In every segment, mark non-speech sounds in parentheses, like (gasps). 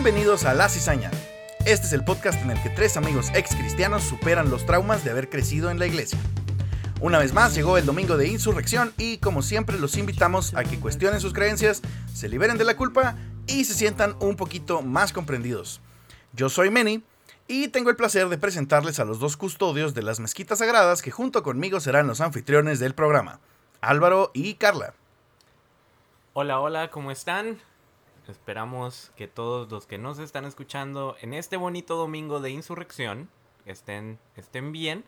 Bienvenidos a La Cizaña. Este es el podcast en el que tres amigos ex cristianos superan los traumas de haber crecido en la iglesia. Una vez más llegó el domingo de insurrección y como siempre los invitamos a que cuestionen sus creencias, se liberen de la culpa y se sientan un poquito más comprendidos. Yo soy Meni y tengo el placer de presentarles a los dos custodios de las mezquitas sagradas que junto conmigo serán los anfitriones del programa, Álvaro y Carla. Hola, hola, ¿cómo están? Esperamos que todos los que nos están escuchando en este bonito domingo de insurrección estén, estén bien.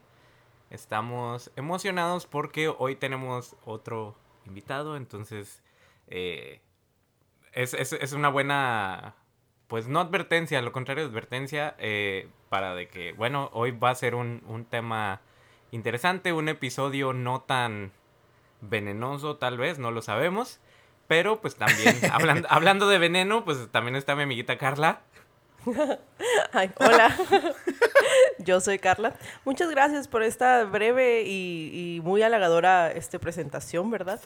Estamos emocionados porque hoy tenemos otro invitado, entonces eh, es, es, una buena, pues no advertencia, lo contrario advertencia, eh, para de que, bueno, hoy va a ser un, un tema interesante, un episodio no tan venenoso tal vez, no lo sabemos. Pero pues también, (laughs) hablando, hablando de veneno, pues también está mi amiguita Carla. (laughs) hola, (laughs) yo soy Carla. Muchas gracias por esta breve y, muy halagadora este, presentación, ¿verdad?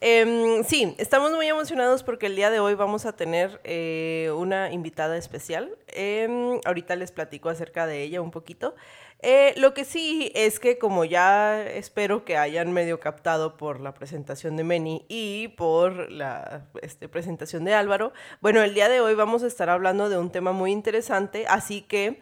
Em, sí, estamos muy emocionados porque el día de hoy vamos a tener eh, una invitada especial. Em, ahorita les platico acerca de ella un poquito. Eh, lo que sí es que como ya espero que hayan medio captado por la presentación de Meni y por la este, presentación de Álvaro, bueno, el día de hoy vamos a estar hablando de un tema muy interesante, así que...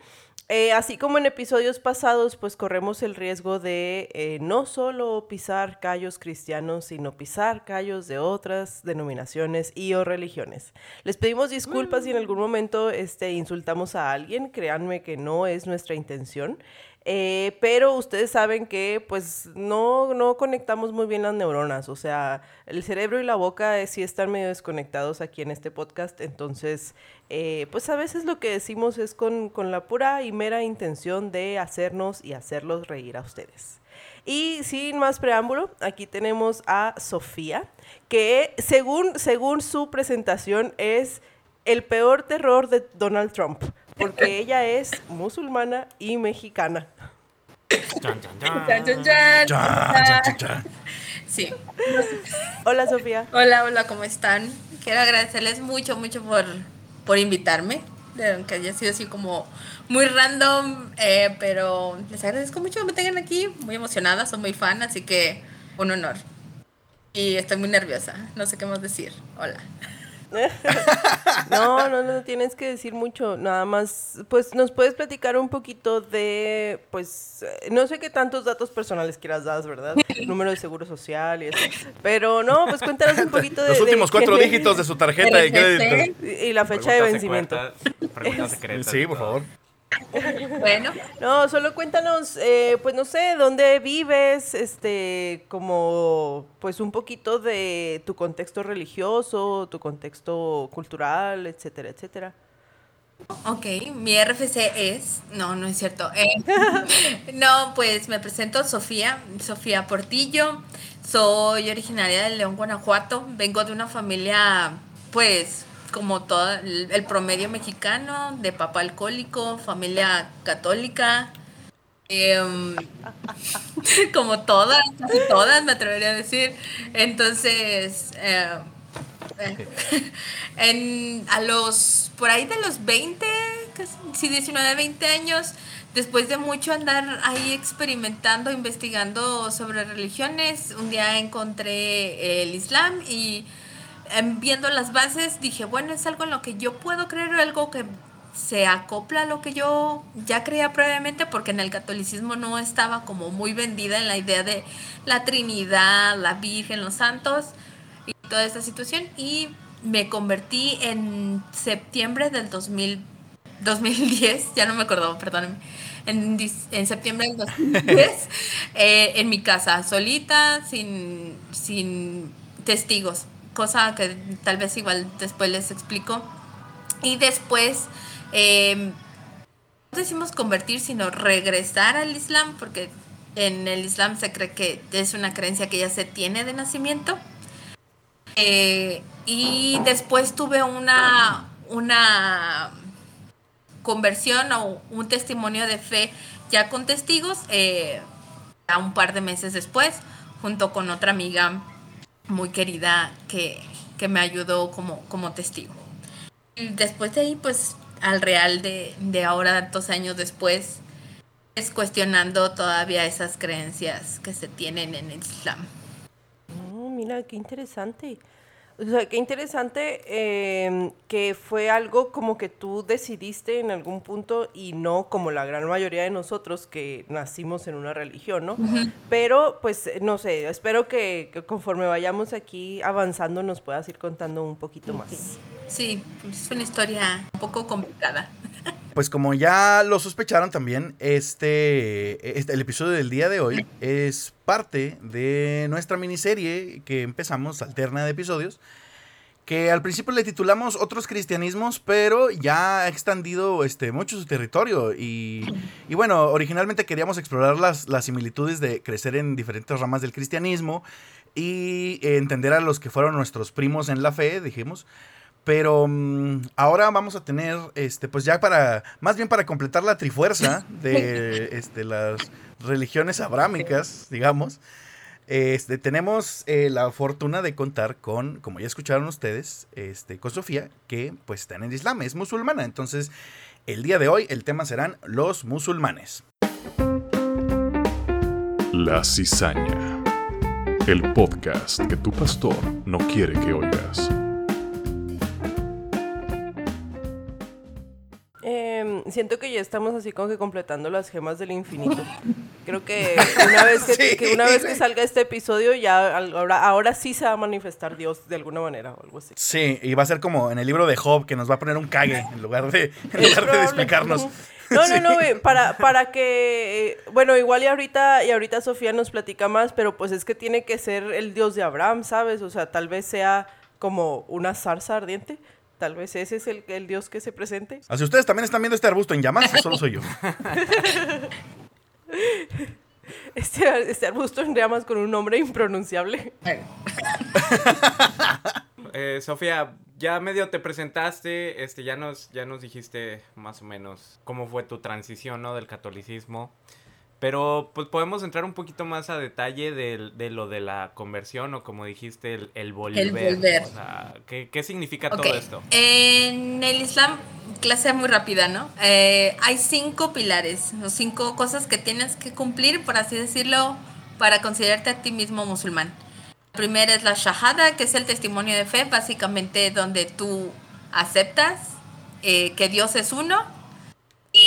Eh, así como en episodios pasados, pues corremos el riesgo de eh, no solo pisar callos cristianos, sino pisar callos de otras denominaciones y o religiones. Les pedimos disculpas si en algún momento este, insultamos a alguien, créanme que no es nuestra intención. Eh, pero ustedes saben que pues no, no conectamos muy bien las neuronas, o sea, el cerebro y la boca eh, sí están medio desconectados aquí en este podcast, entonces eh, pues a veces lo que decimos es con, con la pura y mera intención de hacernos y hacerlos reír a ustedes. Y sin más preámbulo, aquí tenemos a Sofía, que según, según su presentación es el peor terror de Donald Trump porque ella es musulmana y mexicana. Sí. Hola Sofía. Hola, hola, ¿cómo están? Quiero agradecerles mucho, mucho por, por invitarme, aunque haya sido así como muy random, eh, pero les agradezco mucho que me tengan aquí, muy emocionada, soy muy fan, así que un honor. Y estoy muy nerviosa, no sé qué más decir. Hola. (laughs) no, no, no tienes que decir mucho, nada más, pues nos puedes platicar un poquito de, pues, no sé qué tantos datos personales quieras dar, ¿verdad? (laughs) Número de seguro social y eso. Pero no, pues cuéntanos un poquito de... Los últimos cuatro dígitos de su tarjeta de crédito. Y la fecha de vencimiento. (laughs) sí, por favor. Bueno. No, solo cuéntanos, eh, pues no sé, dónde vives, este, como, pues un poquito de tu contexto religioso, tu contexto cultural, etcétera, etcétera. Ok, mi RFC es, no, no es cierto. Eh, (laughs) no, pues me presento Sofía, Sofía Portillo. Soy originaria de León, Guanajuato. Vengo de una familia, pues, como todo el, promedio mexicano, de papá alcohólico, familia católica. Em, (laughs) como todas, casi todas, me atrevería a decir. Entonces, eh, (laughs) en, a los, por ahí de los 20, casi 19, 20 años, después de mucho andar ahí experimentando, investigando sobre religiones, un día encontré el Islam y Em, viendo las bases, dije, bueno, es algo en lo que yo puedo creer, algo que se acopla a lo que yo ya creía previamente, porque en el catolicismo no estaba como muy vendida en la idea de la Trinidad, la Virgen, los santos y toda esta situación. Y me convertí en septiembre del 2000, 2010, ya no me acuerdo, perdónenme, en, en septiembre del 2010, (laughs) eh, en mi casa, solita, sin, sin testigos cosa que tal vez igual después les explico. Y después, eh, no decimos convertir, sino regresar al Islam, porque en el Islam se cree que es una creencia que ya se tiene de nacimiento. Eh, y después tuve una, una conversión o un testimonio de fe ya con testigos eh, a un par de meses después, junto con otra amiga muy querida que, me ayudó como, como testigo. Y después de ahí, pues al real de, de ahora, tantos años después, es cuestionando todavía esas creencias que se tienen en el Islam. Oh, mira, qué interesante. O sea, qué interesante em, que fue algo como que tú decidiste en algún punto y no como la gran mayoría de nosotros que nacimos en una religión, ¿no? Pero, pues, no sé, espero que, que, conforme vayamos aquí avanzando nos puedas ir contando un poquito más. Sí, es una historia un poco complicada. (laughs) Pues como ya lo sospecharon también, este, este, el episodio del día de hoy es parte de nuestra miniserie que empezamos, alterna de episodios, que al principio le titulamos Otros Cristianismos, pero ya ha extendido este, mucho su territorio. Y, y bueno, originalmente queríamos explorar las, las similitudes de crecer en diferentes ramas del cristianismo y entender a los que fueron nuestros primos en la fe, dijimos. Pero um, ahora vamos a tener, este, pues ya para, más bien para completar la trifuerza (laughs) de este, las religiones abrámicas, digamos. Este, tenemos eh, la fortuna de contar con, como ya escucharon ustedes, este, con Sofía, que pues está en el Islam, es musulmana. Entonces, el día de hoy el tema serán los musulmanes. La cizaña. El podcast que tu pastor no quiere que oigas. Siento que ya estamos así como que completando las gemas del infinito. Creo que una vez que, (laughs) Sí. que una vez que salga este episodio, ya ahora, ahora sí se va a manifestar Dios de alguna manera o algo así. Sí, y va a ser como en el libro de Job, que nos va a poner un cague en lugar de, en lugar de explicarnos. No, no, no, güey, para, para que, eh, bueno, igual y ahorita, y ahorita Sofía nos platica más, pero pues es que tiene que ser el Dios de Abraham, ¿sabes? O sea, tal vez sea como una zarza ardiente, tal vez ese es el, el Dios que se presente. Así ustedes también están viendo este arbusto en llamas, o (laughs) solo soy yo. (laughs) Este, este arbusto en llamas con un nombre impronunciable. (laughs) Eh, Sofía, ya medio te presentaste, este, ya nos, ya nos dijiste más o menos cómo fue tu transición, ¿no? Del catolicismo. Pero pues podemos entrar un poquito más a detalle del- de, lo de la conversión o como dijiste, el, el volver. volver. O sea, ¿qué, qué significa Ok, todo esto? En el Islam, clase muy rápida, ¿no? Eh, hay cinco pilares, o cinco cosas que tienes que cumplir, por así decirlo, para considerarte a ti mismo musulmán. La primera es la shahada, que es el testimonio de fe, básicamente donde tú aceptas eh, que Dios es uno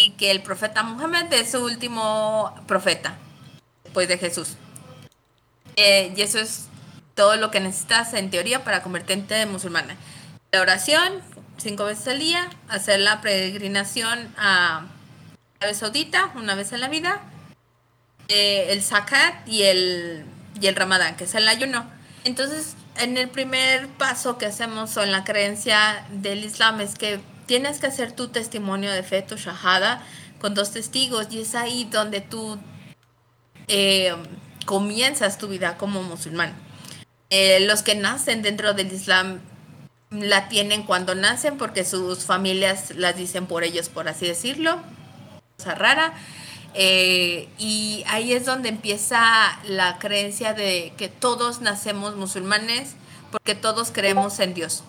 y que el profeta Muhammad es su último profeta, después de Jesús. Eh, y eso es todo lo que necesitas en teoría para convertirte en musulmana. La oración, cinco veces al día, hacer la peregrinación a Arabia Saudita una vez en la vida, eh, el zakat y el, y el ramadán, que es el ayuno. Entonces, en el primer paso que hacemos o en la creencia del Islam es que tienes que hacer tu testimonio de fe, tu shahada, con dos testigos, y es ahí donde tú eh, comienzas tu vida como musulmán. Eh, los que nacen dentro del Islam la tienen cuando nacen porque sus familias las dicen por ellos, por así decirlo. Cosa rara. Eh, y ahí es donde empieza la creencia de que todos nacemos musulmanes porque todos creemos en Dios.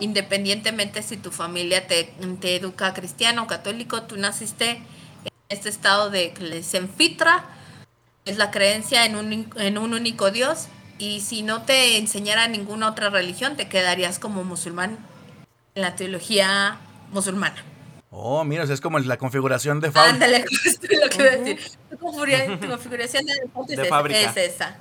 Independientemente si tu familia te, te educa cristiano o católico, tú naciste en este estado de que les enfitra, es la creencia en un, en un único Dios. Y si no te enseñara ninguna otra religión, te quedarías como musulmán en la teología musulmana. Oh, mira, o sea, es como la configuración de Faul. Ándale, (laughs) justo lo que a decir. Tu configura- tu (laughs) configuración de, es fábrica. es esa.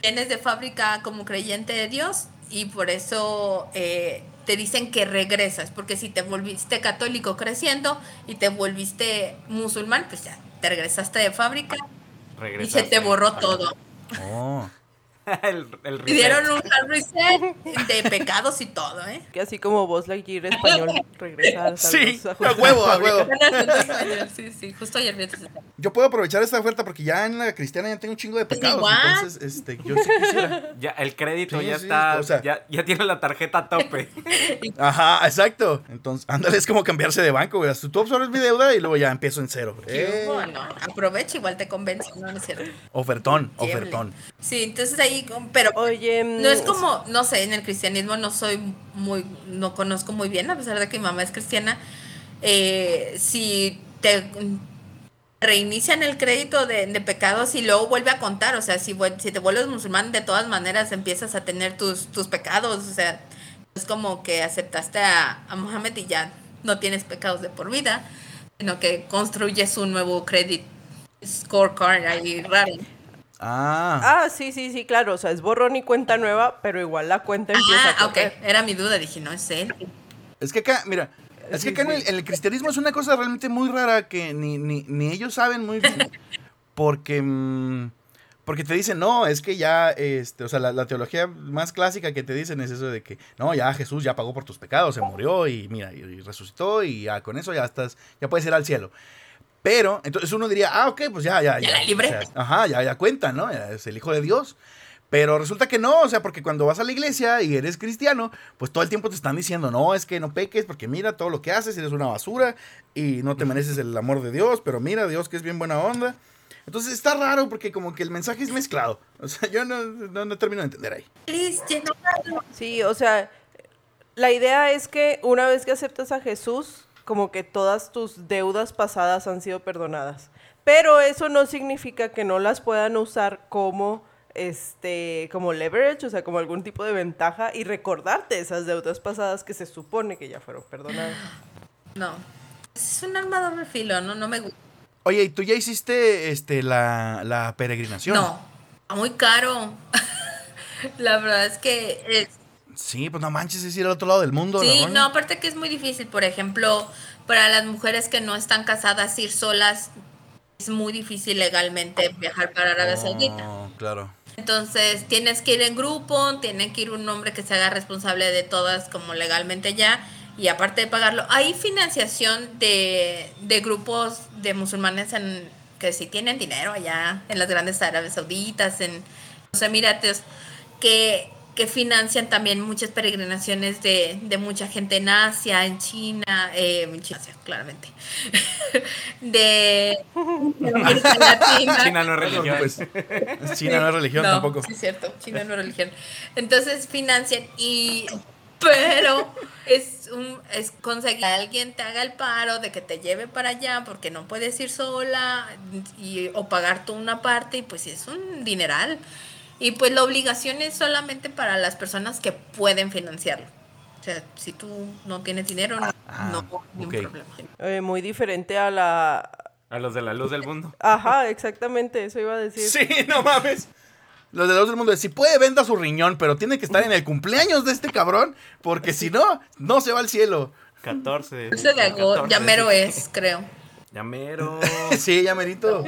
Tienes de fábrica como creyente de Dios y por eso eh, te dicen que regresas, porque si te volviste católico creciendo y te volviste musulmán, pues ya te regresaste de fábrica y se te borró todo. Oh. (laughs) el, el reset. Pidieron un hard reset de pecados y todo, ¿eh? Que así como Buzz Lightyear español (laughs) regresa a Sí, a huevo, a huevo. (laughs) Sí, sí, justo ayer vi Yo puedo aprovechar esta oferta porque ya en la cristiana ya tengo un chingo de pecados. igual. Entonces, este, yo sí quisiera. Ya, el crédito Sí, ya sí, está, o sea- ya, ya tiene la tarjeta a tope. Ajá, exacto. Entonces, ándale, es como cambiarse de banco, güey. Tú absorbes mi deuda y luego ya empiezo en cero. Eh, Bueno, aprovecha, igual te convence, no, no es cierto. ofertón, ofertón. Sí, entonces ahí ahí, pero Oye, no es mm, como, no sé, en el cristianismo no soy muy, no conozco muy bien, a pesar de que mi mamá es cristiana. eh, si te reinician el crédito de, de pecados y luego vuelve a contar, o sea, si, si te vuelves musulmán, de todas maneras empiezas a tener tus, tus pecados, o sea, es como que aceptaste a, a Mohammed y ya no tienes pecados de por vida, sino que construyes un nuevo credit scorecard ahí raro. Ah, Ah, sí, sí, sí, claro. O sea, es borrón y cuenta nueva, pero igual la cuenta empieza Ah, a ok, correr. era mi duda, dije, no es él. es que acá, mira, es que Sí, acá en, el, en el cristianismo es una cosa realmente muy rara que ni, ni, ni ellos saben muy bien. (laughs) Porque, mm, porque te dicen, no, es que ya, este, o sea, la, la teología más clásica que te dicen es eso de que, no, ya Jesús ya pagó por tus pecados, se murió y mira, y, y resucitó y ya con eso ya estás, ya puedes ir al cielo. Pero, entonces uno diría, ah, ok, pues ya, ya, Ya la libré. o sea, ajá, ya, ya cuenta, ¿no? Ya es el Hijo de Dios. Pero resulta que no, o sea, porque cuando vas a la iglesia y eres cristiano, pues todo el tiempo te están diciendo, no, es que no peques, porque mira todo lo que haces, eres una basura y no te mereces el amor de Dios, pero mira, Dios que es bien buena onda. Entonces está raro porque como que el mensaje es mezclado. O sea, yo no, no, no termino de entender ahí. Sí, o sea, la idea es que una vez que aceptas a Jesús, como que todas tus deudas pasadas han sido perdonadas. Pero eso no significa que no las puedan usar como este como leverage, o sea, como algún tipo de ventaja y recordarte esas deudas pasadas que se supone que ya fueron perdonadas. (gasps) No. Es un arma de doble filo, no, no me gusta. Oye, ¿y tú ya hiciste este, la, la peregrinación? No, está muy caro. (laughs) La verdad es que es, Sí, pues no manches, es ir al otro lado del mundo. sí, la no, aparte que es muy difícil. Por ejemplo, para las mujeres que no están casadas, ir solas es muy difícil legalmente viajar para Arabia Saudita. Oh, claro. Entonces tienes que ir en grupo, tiene que ir un hombre que se haga responsable de todas como legalmente ya. Y aparte de pagarlo, hay financiación de, de grupos de musulmanes en, que sí tienen dinero allá en las grandes Árabes Sauditas, en los Emiratos, que, que financian también muchas peregrinaciones de, de mucha gente en Asia, en China, eh, en China, claramente, (laughs) de América (laughs) Latina. China no es religión. Pues, China no es religión No, tampoco. Sí, es cierto, China no es religión. Entonces financian y. Pero es un es conseguir que alguien te haga el paro de que te lleve para allá porque no puedes ir sola y, o pagar tú una parte y pues es un dineral. Y pues la obligación es solamente para las personas que pueden financiarlo. O sea, si tú no tienes dinero, no, Ah, no hay ok. un problema. Eh, muy diferente a la... A los de la luz del mundo. Ajá, exactamente, eso iba a decir. Sí, no mames. Los de los del mundo, si puede, venda su riñón, pero tiene que estar en el cumpleaños de este cabrón, porque si no, no se va al cielo. 14. 11 de agosto, ya mero es, creo. Ya mero. (laughs) Sí, ya merito.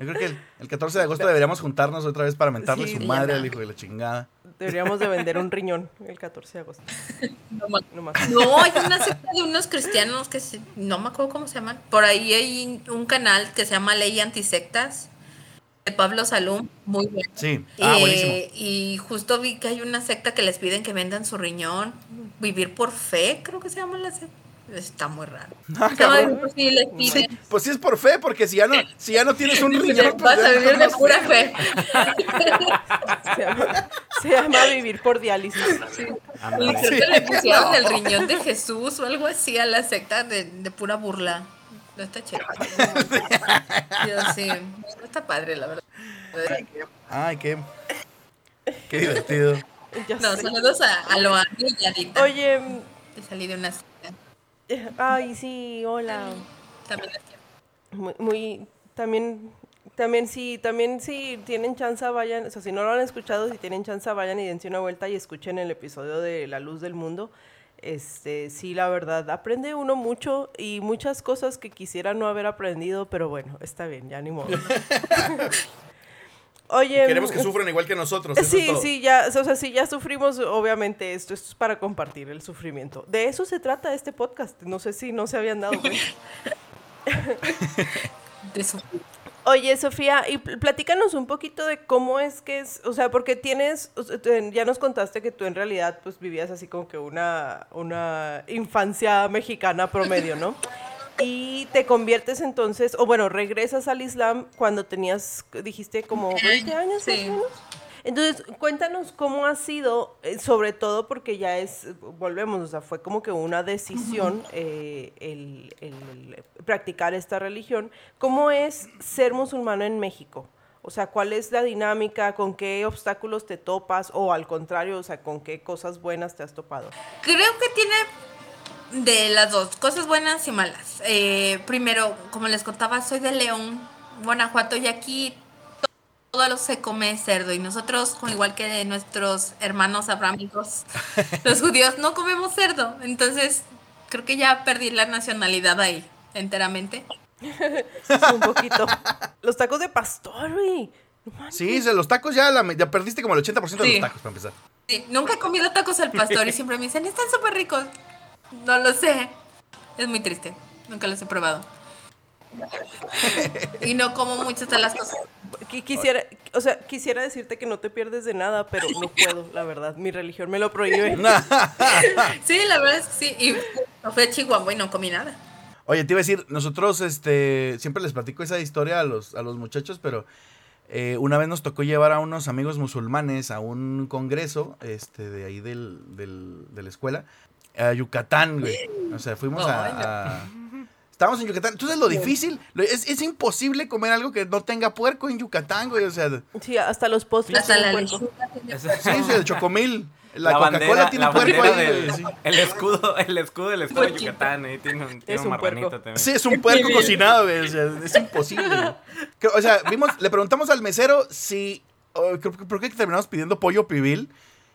Yo creo que el, el 14 de agosto deberíamos juntarnos otra vez para mentarle Sí, su madre al hijo de la chingada. Deberíamos de vender un (laughs) riñón el 14 de agosto. (laughs) No me No más. No, hay una secta de unos cristianos que se- no me acuerdo cómo se llaman. Por ahí hay un canal que se llama Ley Antisectas de Pablo Salum, muy bueno. Sí. Ah, Eh, buenísimo. Y justo vi que hay una secta que les piden que vendan su riñón. Vivir por fe, creo que se llama la secta. Está muy raro. (laughs) Ah, pues sí, les Sí, piden. pues sí es por fe, porque si ya no, si ya no tienes un (laughs) riñón, pues Vas a no vivir de pura fe. Se llama, se llama vivir por diálisis. Y creo que le pusieron el (laughs) riñón de Jesús o algo así a la secta de, de pura burla. No está. Yo sí, no está padre, la verdad. Ay, qué, qué divertido. Ya No, sé. saludos a, a Loan y Yadita. Oye, Que salí de una secta. eh, ay, sí, hola. También las quiero. Muy, muy- también, también sí, también si tienen chance vayan, o sea, si no lo han escuchado, si tienen chance vayan y dense una vuelta y escuchen el episodio de La Luz del Mundo. Este, sí, la verdad, aprende uno mucho y muchas cosas que quisiera no haber aprendido, pero bueno, está bien, ya ni modo. (laughs) Oye, Queremos que sufran igual que nosotros. eso es Sí, todo. sí, ya, o sea, si ya sufrimos, obviamente, esto, esto es para compartir el sufrimiento. De eso se trata este podcast. No sé si no se habían dado cuenta. (laughs) De su- Oye, Sofía, y pl- platícanos un poquito de cómo es que es, o sea, porque tienes, ya nos contaste que tú en realidad pues vivías así como que una, una infancia mexicana promedio, ¿no? Y te conviertes entonces, o bueno, regresas al Islam cuando tenías, dijiste como 20 años Sí. más o menos. Entonces, cuéntanos cómo ha sido, eh, sobre todo porque ya es, volvemos, o sea, fue como que una decisión eh, el, el practicar esta religión. ¿Cómo es ser musulmano en México? O sea, ¿cuál es la dinámica? ¿Con qué obstáculos te topas? O al contrario, o sea, ¿con qué cosas buenas te has topado? Creo que tiene de las dos, cosas buenas y malas. Eh, primero, como les contaba, soy de León, Guanajuato, y aquí todo lo se come cerdo. Y nosotros, como igual que de nuestros hermanos abrámicos, (laughs) los judíos no comemos cerdo. Entonces, creo que ya perdí la nacionalidad ahí enteramente. un poquito. Los tacos de pastor, güey. Sí, los tacos ya, ya perdiste como el 80% de los tacos para empezar. Sí, nunca he comido tacos al pastor y siempre me dicen, están súper ricos. No lo sé. Es muy triste. Nunca los he probado. y no como muchas de las cosas. Quisiera, o sea, quisiera decirte que no te pierdes de nada, pero no (laughs) puedo, la verdad. Mi religión me lo prohíbe. (laughs) sí, la verdad es que sí. Y fui a Chihuahua y no comí nada. Oye, te iba a decir, nosotros este, siempre les platico esa historia a los, a los muchachos, pero eh, una vez nos tocó llevar a unos amigos musulmanes a un congreso este, de ahí del, del, de la escuela, a Yucatán, güey. O sea, fuimos a, Estábamos en Yucatán. Entonces, lo difícil, es, es, imposible comer algo que no tenga puerco en Yucatán, güey. O sea. Sí, hasta los postres. Hasta la Sí, sí, el chocomil. La, Coca-Cola tiene puerco ahí, El escudo, el escudo del estado de Yucatán, ahí tiene un, tiene un, marranito también. Sí, es un puerco cocinado, güey. O sea, es imposible. O sea, vimos, le preguntamos al mesero si. ¿Por qué terminamos pidiendo pollo pibil?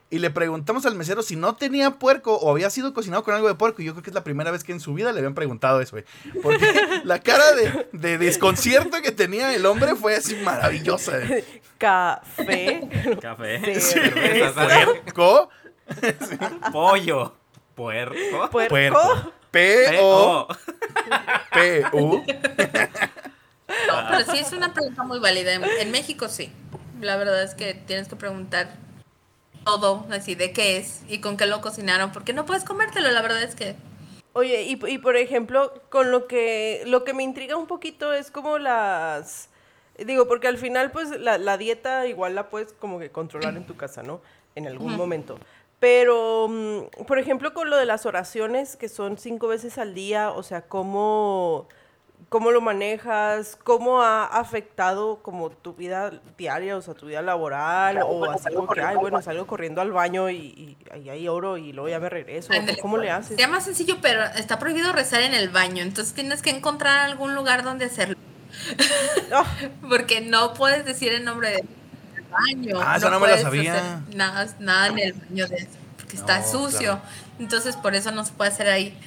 Y le preguntamos al mesero si no tenía puerco o había sido cocinado con algo de puerco. Y yo creo que es la primera vez que en su vida le habían preguntado eso, güey. Porque (laughs) la cara de, de, desconcierto que tenía el hombre fue así maravillosa. Café. Café. Sí. ¿Puerco? (laughs) Pollo. Puerco. Puerco. P-O. P-U. (laughs) No, pero sí es una pregunta muy válida. En México sí. La verdad es que tienes que preguntar todo, así de qué es y con qué lo cocinaron, porque no puedes comértelo, la verdad es que... Oye, y, y por ejemplo, con lo que, lo que me intriga un poquito es como las... Digo, porque al final, pues, la, la dieta igual la puedes como que controlar en tu casa, ¿no? En algún momento. Pero, mm, por ejemplo, con lo de las oraciones, que son cinco veces al día, o sea, ¿cómo, cómo lo manejas? ¿Cómo ha afectado como tu vida diaria, o sea, tu vida laboral? O así como que, ay, bueno, salgo corriendo al baño y, y, ahí oro y luego ya me regreso. ¿Cómo le haces? Sería más sencillo, pero está prohibido rezar en el baño, entonces tienes que encontrar algún lugar donde hacerlo. Ah. (laughs) Porque no puedes decir el nombre del baño. Ah, eso no, me lo sabía. Nada, nada en el baño de porque está sucio. Entonces, por eso no se puede hacer ahí.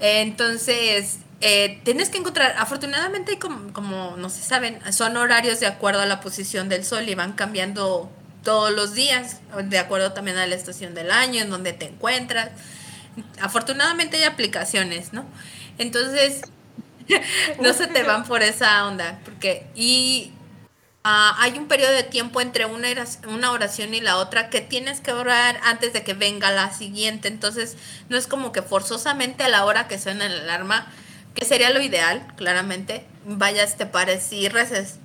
Entonces, eh, tienes que encontrar, afortunadamente, como, como no se saben, son horarios de acuerdo a la posición del sol y van cambiando todos los días, de acuerdo también a la estación del año, en donde te encuentras. Afortunadamente hay aplicaciones, ¿no? Entonces, (laughs) no se te van por esa onda, porque, y ah, hay un periodo de tiempo entre una, una oración y la otra que tienes que orar antes de que venga la siguiente, entonces no es como que forzosamente a la hora que suena el alarma, que sería lo ideal, claramente, vayas, te pares y reces.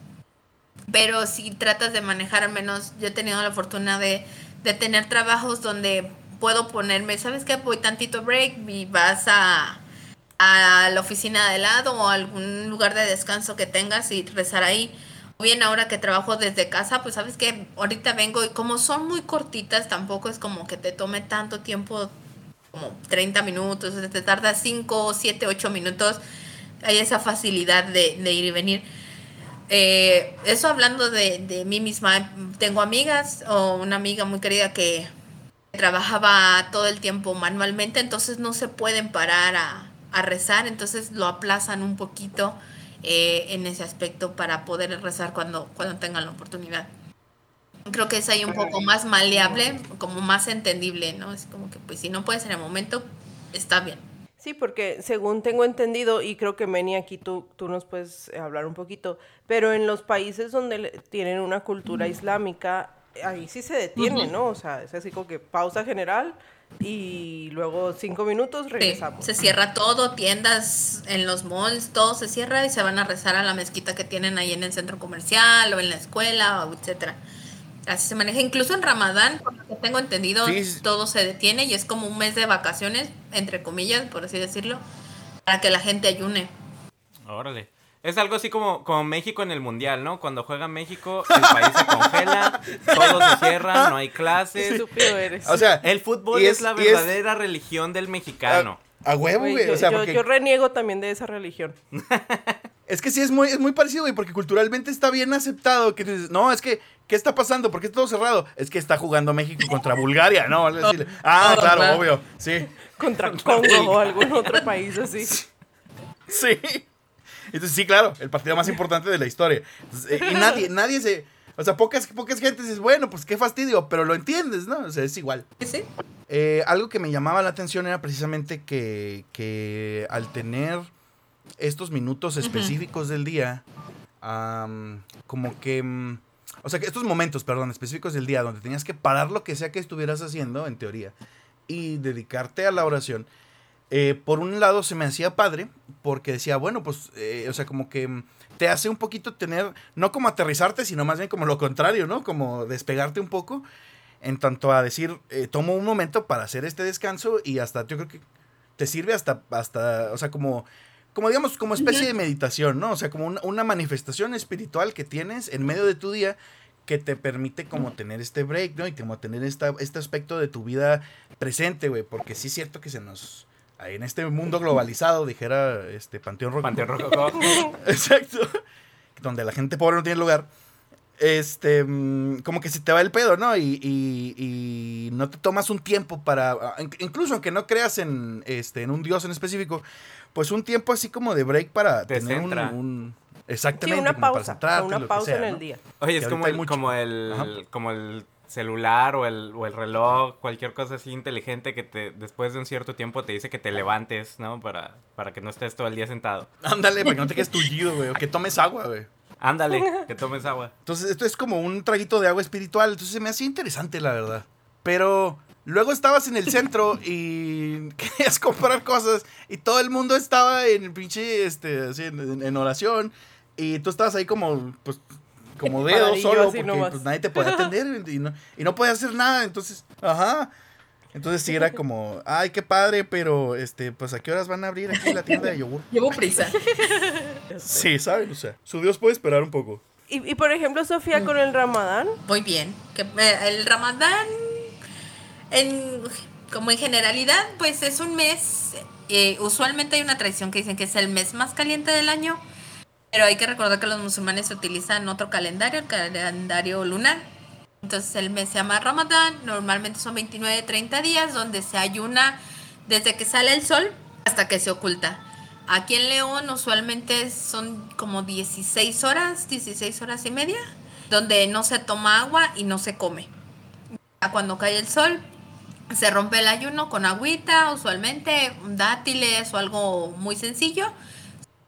Pero si tratas de manejar, al menos yo he tenido la fortuna de, de tener trabajos donde puedo ponerme, ¿sabes qué? Voy tantito break y vas a, a la oficina de lado o algún lugar de descanso que tengas y rezar ahí. O bien ahora que trabajo desde casa, pues sabes que ahorita vengo y como son muy cortitas, tampoco es como que te tome tanto tiempo como 30 minutos, te tarda 5, 7, 8 minutos, hay esa facilidad de, ir y venir. Eh, eso hablando de, mí misma, tengo amigas o una amiga muy querida que trabajaba todo el tiempo manualmente, entonces no se pueden parar a, a rezar, entonces lo aplazan un poquito eh, en ese aspecto para poder rezar cuando, cuando tengan la oportunidad creo que es ahí un poco más maleable, como más entendible, ¿no? Es como que, pues, si no puedes en el momento, está bien. Sí, porque según tengo entendido, y creo que Meni aquí tú, tú nos puedes hablar un poquito, pero en los países donde tienen una cultura islámica, ahí sí se detiene, ¿no? O sea, es así como que pausa general y luego cinco minutos regresamos. se cierra todo, tiendas en los malls, todo se cierra y se van a rezar a la mezquita que tienen ahí en el centro comercial o en la escuela, etcétera. Así se maneja. Incluso en Ramadán, por lo que tengo entendido, Sí, todo se detiene y es como un mes de vacaciones, entre comillas, por así decirlo, para que la gente ayune. Órale. Es algo así como, como México en el Mundial, ¿no? Cuando juega México, el país se congela, (laughs) todo se cierra, no hay Qué clases. estúpido eres. O sea, El fútbol es, la es- verdadera religión del mexicano. A huevo, Güey, O sea, yo- porque yo reniego también de esa religión. (laughs) es que sí es muy, es muy parecido, güey, porque culturalmente está bien aceptado que no, es que, ¿qué está pasando? ¿Por qué está todo cerrado? Es que está jugando México contra Bulgaria, ¿no? Ah, claro, claro. obvio, sí. Contra Congo o algún otro país así. (laughs) Sí. Entonces, sí, claro, el partido más importante de la historia. Entonces, eh, y nadie, nadie se. O sea, pocas, pocas gentes dices, bueno, pues qué fastidio, pero lo entiendes, ¿no? O sea, es igual. ¿Sí? sí? Eh, algo que me llamaba la atención era precisamente que, que al tener estos minutos específicos del día, como que... mm, o sea, que estos momentos, perdón, específicos del día, donde tenías que parar lo que sea que estuvieras haciendo, en teoría, y dedicarte a la oración, eh, por un lado se me hacía padre, porque decía, bueno, pues, eh, o sea, como que mm, te hace un poquito tener, no como aterrizarte, sino más bien como lo contrario, ¿no? Como despegarte un poco, en tanto a decir, eh, tomo un momento para hacer este descanso y hasta, yo creo que te sirve hasta, hasta o sea, como, como digamos, como especie de meditación, ¿no? O sea, como una, una manifestación espiritual que tienes en medio de tu día que te permite como tener este break, ¿no? Y como tener esta, este aspecto de tu vida presente, güey, porque sí es cierto que se nos... ahí En este mundo globalizado, dijera este Panteón Rojo. Panteón Rococó. (laughs) Exacto. Donde la gente pobre no tiene lugar. Este, mm, como que se te va el pedo, ¿no? Y, y- y no te tomas un tiempo para, ah, in- incluso aunque no creas en, este, en un dios en específico, pues un tiempo así como de break para Te tener un, un- Sí, exactamente, una como para pausa. Una lo que pausa sea, en el ¿no? día. Oye, es como el, como, el, Ajá. como el celular o el, o el reloj, cualquier cosa así inteligente que te después de un cierto tiempo te dice que te levantes, ¿no? Para, para que no estés todo el día sentado. Ándale, para que no te quedes tullido, güey, o que tomes agua, güey. Ándale, (laughs) que tomes agua. Entonces, esto es como un traguito de agua espiritual. Entonces, se me hacía interesante, la verdad. Pero luego estabas en el centro (laughs) y (laughs) querías comprar cosas y todo el mundo estaba en el pinche, este, así, en, en oración. Y tú estabas ahí como, pues, como dedo solo porque pues, nadie te podía atender y no, y no podías hacer nada. Entonces, ajá. Entonces sí era como, ay, qué padre, pero, este, pues, ¿a qué horas van a abrir aquí la tienda de yogur? Llevo prisa. Sí, ¿saben? O sea, su Dios puede esperar un poco. Y, y, por ejemplo, Sofía, con el Ramadán, Muy bien. Que, eh, el Ramadán, en, como en generalidad, pues es un mes. eh, usualmente hay una tradición que dicen que es el mes más caliente del año. Pero hay que recordar que los musulmanes utilizan otro calendario, el calendario lunar. Entonces el mes se llama Ramadán. Normalmente son 29, 30 días donde se ayuna desde que sale el sol hasta que se oculta. Aquí en León usualmente son como 16 horas, 16 horas y media, donde no se toma agua y no se come. Cuando cae el sol, se rompe el ayuno con agüita, usualmente dátiles o algo muy sencillo.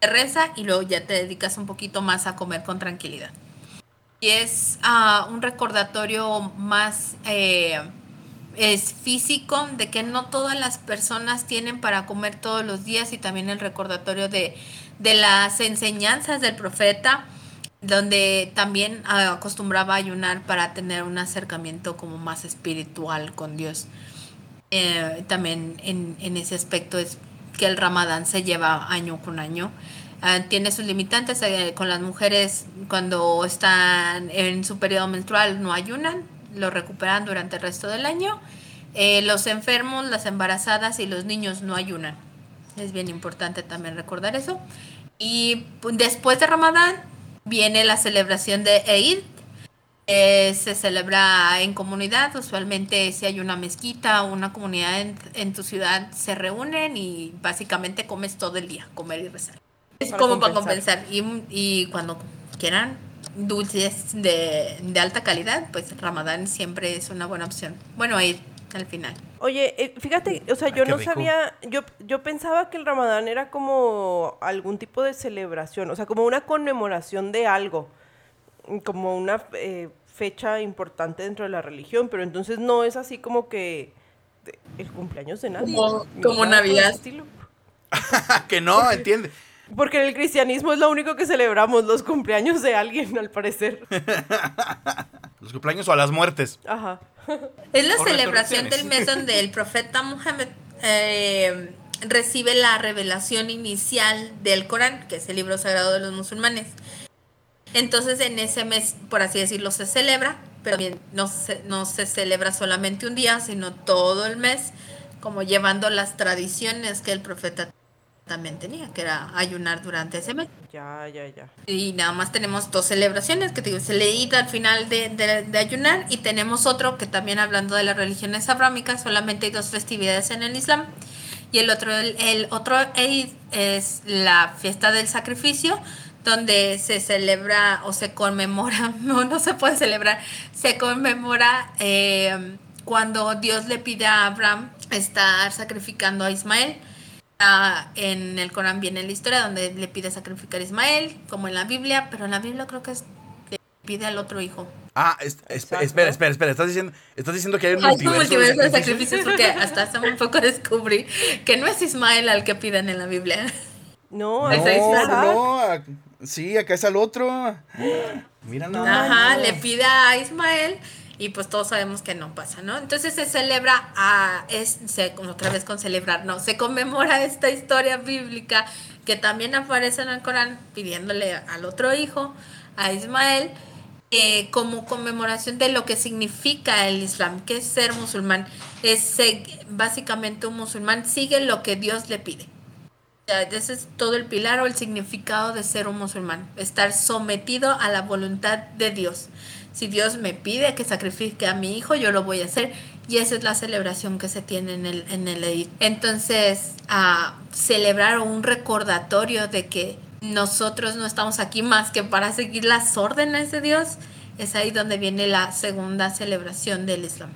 Se reza y luego ya te dedicas un poquito más a comer con tranquilidad. Y es ah, un recordatorio más eh, es físico de que no todas las personas tienen para comer todos los días y también el recordatorio de, de las enseñanzas del profeta donde también ah, acostumbraba ayunar para tener un acercamiento como más espiritual con Dios. Eh, también en, en ese aspecto es que el ramadán se lleva año con año. Ah, tiene sus limitantes eh, con las mujeres cuando están en su periodo menstrual no ayunan, lo recuperan durante el resto del año. Eh, los enfermos, las embarazadas y los niños no ayunan. Es bien importante también recordar eso. Y pues, después de Ramadán viene la celebración de Eid. Eh, se celebra en comunidad, usualmente si hay una mezquita o una comunidad en, en tu ciudad se reúnen y básicamente comes todo el día, comer y rezar. Es Para como para compensar. Y, y cuando quieran dulces de, de alta calidad, pues Ramadán siempre es una buena opción. Bueno, Eid al final. Oye, eh, fíjate, o sea, Ay, yo no rico. sabía, yo, yo pensaba que el Ramadán era como algún tipo de celebración, o sea, como una conmemoración de algo, como una eh, fecha importante dentro de la religión, pero entonces no es así como que el cumpleaños de nadie. Como- como Navidad. estilo. (laughs) que no, entiende. Porque en el cristianismo es lo único que celebramos, los cumpleaños de alguien, al parecer. (laughs) los cumpleaños o a las muertes. Ajá. Es la O celebración del mes donde el profeta Muhammad eh, recibe la revelación inicial del Corán, que es el libro sagrado de los musulmanes. Entonces en ese mes, por así decirlo, se celebra, pero bien, no se, no se celebra solamente un día, sino todo el mes, como llevando las tradiciones que el profeta también tenía, que era ayunar durante ese mes. Ya, ya, ya. Y nada más tenemos dos celebraciones, que te digo, se leí al final de, de- de ayunar y tenemos otro que también hablando de las religiones abrámicas, solamente hay dos festividades en el Islam. Y el otro, el, el otro Eid es la fiesta del sacrificio, donde se celebra o se conmemora, (laughs) no, no se puede celebrar, se conmemora eh, cuando Dios le pide a Abraham estar sacrificando a Ismael. En el Corán viene la historia donde le pide sacrificar a Ismael, como en la Biblia, pero en la Biblia creo que es, le pide al otro hijo. Ah, es- es- espera, espera, espera. Estás diciendo, estás diciendo que hay un Hay un multiverso, multiverso de sacrificios? porque hasta hace muy poco descubrí que no es Ismael al que piden en la Biblia. No, No, no, a- sí, acá es al otro. Mira nada. más. Ajá, le pide a Ismael y pues todos sabemos que no pasa, ¿no? Entonces se celebra a, es, se, otra vez con celebrar, no, se conmemora esta historia bíblica que también aparece en el Corán pidiéndole al otro hijo, a Ismael, eh, como conmemoración de lo que significa el Islam, que es ser musulmán. Es básicamente un musulmán sigue lo que Dios le pide. Ese es todo el pilar o el significado de ser un musulmán, estar sometido a la voluntad de Dios. Si Dios me pide que sacrifique a mi hijo, yo lo voy a hacer. Y esa es la celebración que se tiene en el, en el Eid. Entonces, a celebrar un recordatorio de que nosotros no estamos aquí más que para seguir las órdenes de Dios, es ahí donde viene la segunda celebración del Islam.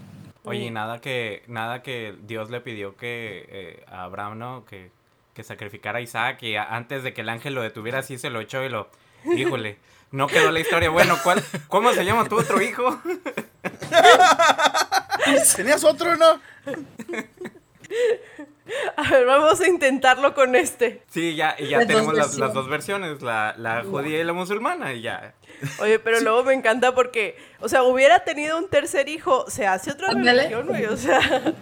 Oye, y nada que, nada que Dios le pidió que eh, a Abraham, ¿no? Que, que sacrificara a Isaac y a- antes de que el ángel lo detuviera así se lo echó y lo... Híjole, (laughs) no quedó la historia. Bueno, ¿cuál, ¿cómo se llama tu otro hijo? (laughs) ¿Tenías otro, no? A ver, vamos a intentarlo con este. Sí, ya, y ya Las dos tenemos las, dos versiones, la, la judía y la musulmana, y ya. Oye, pero luego me encanta porque, o sea, hubiera tenido un tercer hijo, se hace otra religión, güey, o sea. (laughs)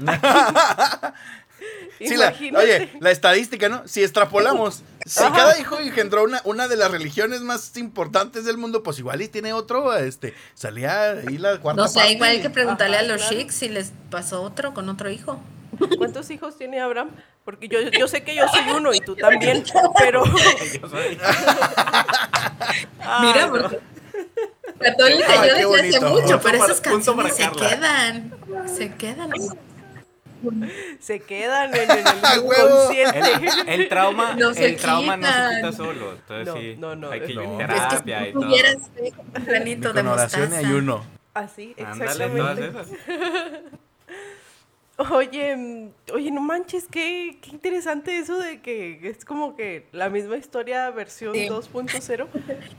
(laughs) (laughs) Sí, la, imagínate. oye, la estadística, ¿no? Si extrapolamos, (laughs) si Ajá. cada hijo engendró una, una de las religiones más importantes del mundo, pues igual y tiene otro, este, salía ahí la cuarta No sé, parte. igual hay que preguntarle Ajá, a los claro. sheiks si les pasó otro con otro hijo. ¿Cuántos hijos tiene Abraham? Porque yo, yo sé que yo soy uno y tú también, pero... (laughs) Ah, Mira, no. porque católica yo desde hace mucho, Punto pero para- para canciones se quedan. Se quedan. (laughs) Se quedan en, en ¡Ah, el (laughs) huevo! subconsciente. El, el trauma, No se el trauma no se quita solo. Entonces No, sí, no, no, hay que ir no. en Es que terapia si y todo. tuvieras un granito de mostaza. ayuno. Así, Ándale, todas exactamente. esas. (laughs) Oye, mm, oye, no manches, qué, qué interesante eso de que es como que la misma historia versión Sí. 2.0,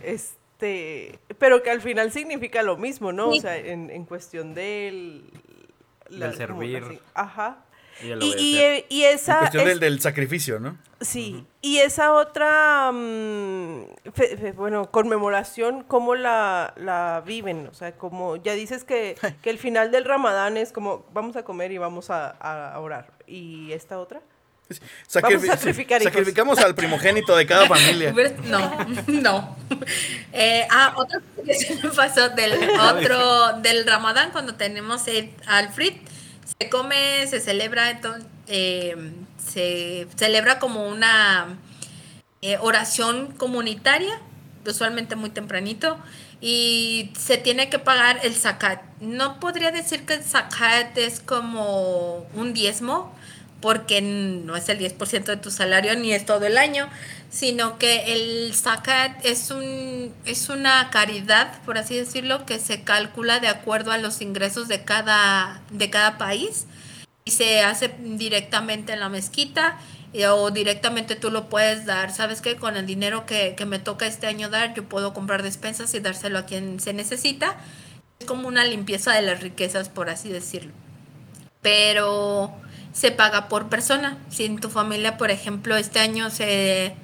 este, pero que al final significa lo mismo, ¿no? O sea, en, en cuestión del... Del servir. así, Ajá. Y el Y, eh, y En esa... cuestión es- del, del sacrificio, ¿no? Sí, y esa otra, mm, fe- fe- bueno, conmemoración, ¿cómo la, la viven? O sea, como ya dices que, (laughs) que el final del ramadán es como vamos a comer y vamos a, a orar. ¿Y esta otra? (laughs) Sacrifi- sacrificar hijos. Sacrificamos al primogénito de cada familia. (laughs) No, (laughs) no. Eh, ah, otra cosa que se me pasó del otro, del Ramadán, cuando tenemos el Alfred, se come, se celebra, entonces, eh, se celebra como una eh, oración comunitaria, usualmente muy tempranito, y se tiene que pagar el zakat. No podría decir que el zakat es como un diezmo, porque no es el 10% de tu salario ni es todo el año, sino que el zakat es, un, es una caridad, por así decirlo, que se calcula de acuerdo a los ingresos de cada, de cada país y se hace directamente en la mezquita y- o directamente tú lo puedes dar. ¿Sabes qué? Con el dinero que, que me toca este año dar, yo puedo comprar despensas y dárselo a quien se necesita. Es como una limpieza de las riquezas, por así decirlo. Pero se paga por persona. Si en tu familia, por ejemplo, este año se,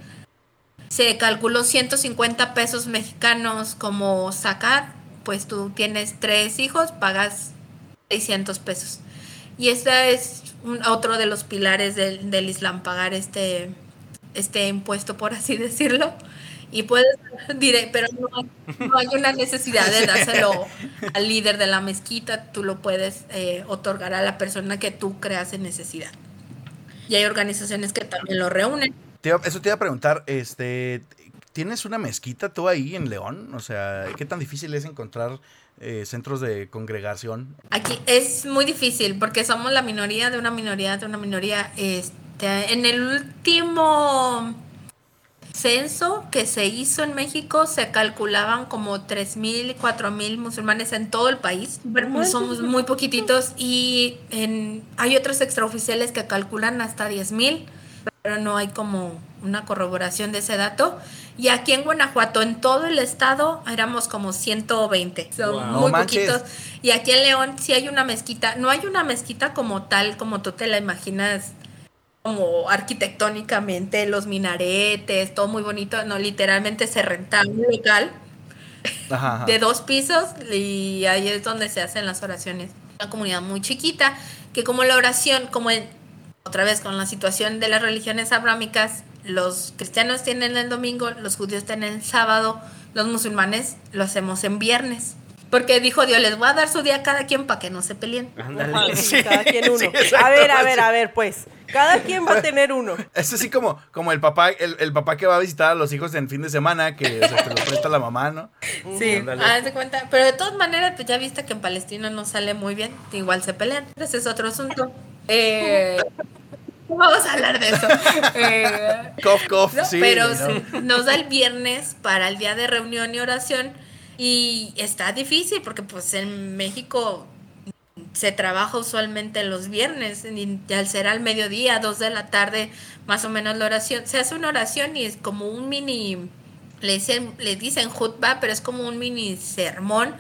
se calculó 150 pesos mexicanos como sacar, pues tú tienes tres hijos, pagas 600 pesos. Y este es otro de los pilares del, del Islam, pagar este, este impuesto, por así (laughs) decirlo. Y puedes, (laughs) diré, pero no, hay una necesidad de (laughs) dárselo al líder de la mezquita, tú lo puedes eh, otorgar a la persona que tú creas en necesidad. Y hay organizaciones que también lo reúnen. eso te iba a preguntar, este, ¿tienes una mezquita tú ahí en León? O sea, ¿qué tan difícil es encontrar eh, centros de congregación? Aquí es muy difícil porque somos la minoría de una minoría de una minoría. Este, en el último censo que se hizo en México se calculaban como 3.000, 4.000 musulmanes en todo el país. Somos muy poquititos y en, hay otros extraoficiales que calculan hasta 10.000, pero no hay como una corroboración de ese dato. Y aquí en Guanajuato, en todo el estado, éramos como 120. Son muy poquitos. Y aquí en León sí hay una mezquita. No hay una mezquita como tal, como tú te la imaginas como arquitectónicamente, los minaretes, todo muy bonito, no, literalmente se renta un local de dos pisos y ahí es donde se hacen las oraciones. Una comunidad muy chiquita, que como la oración, como otra vez con la situación de las religiones abrámicas, los cristianos tienen el domingo, los judíos tienen el sábado, los musulmanes lo hacemos en viernes. Porque dijo Dios, les voy a dar su día a cada quien para que no se peleen. (laughs) cada quien uno. a ver, a ver, a ver, pues. Cada quien va a tener uno. (laughs) Es así como, como el papá, el, papá que va a visitar a los hijos en fin de semana, que, o los presta la mamá, ¿no? Sí, haz de cuenta. Pero de todas maneras, pues ya viste que en Palestina no sale muy bien. Igual se pelean. Ese es otro asunto. Eh, (laughs) Vamos a hablar de eso. Eh, cof, cof, sí. Pero nos da el viernes para el día de reunión y oración y está difícil porque pues en México se trabaja usualmente los viernes y al ser al mediodía, dos de la tarde, más o menos la oración, se hace una oración y es como un mini, le dicen, le dicen jutba, pero es como un mini sermón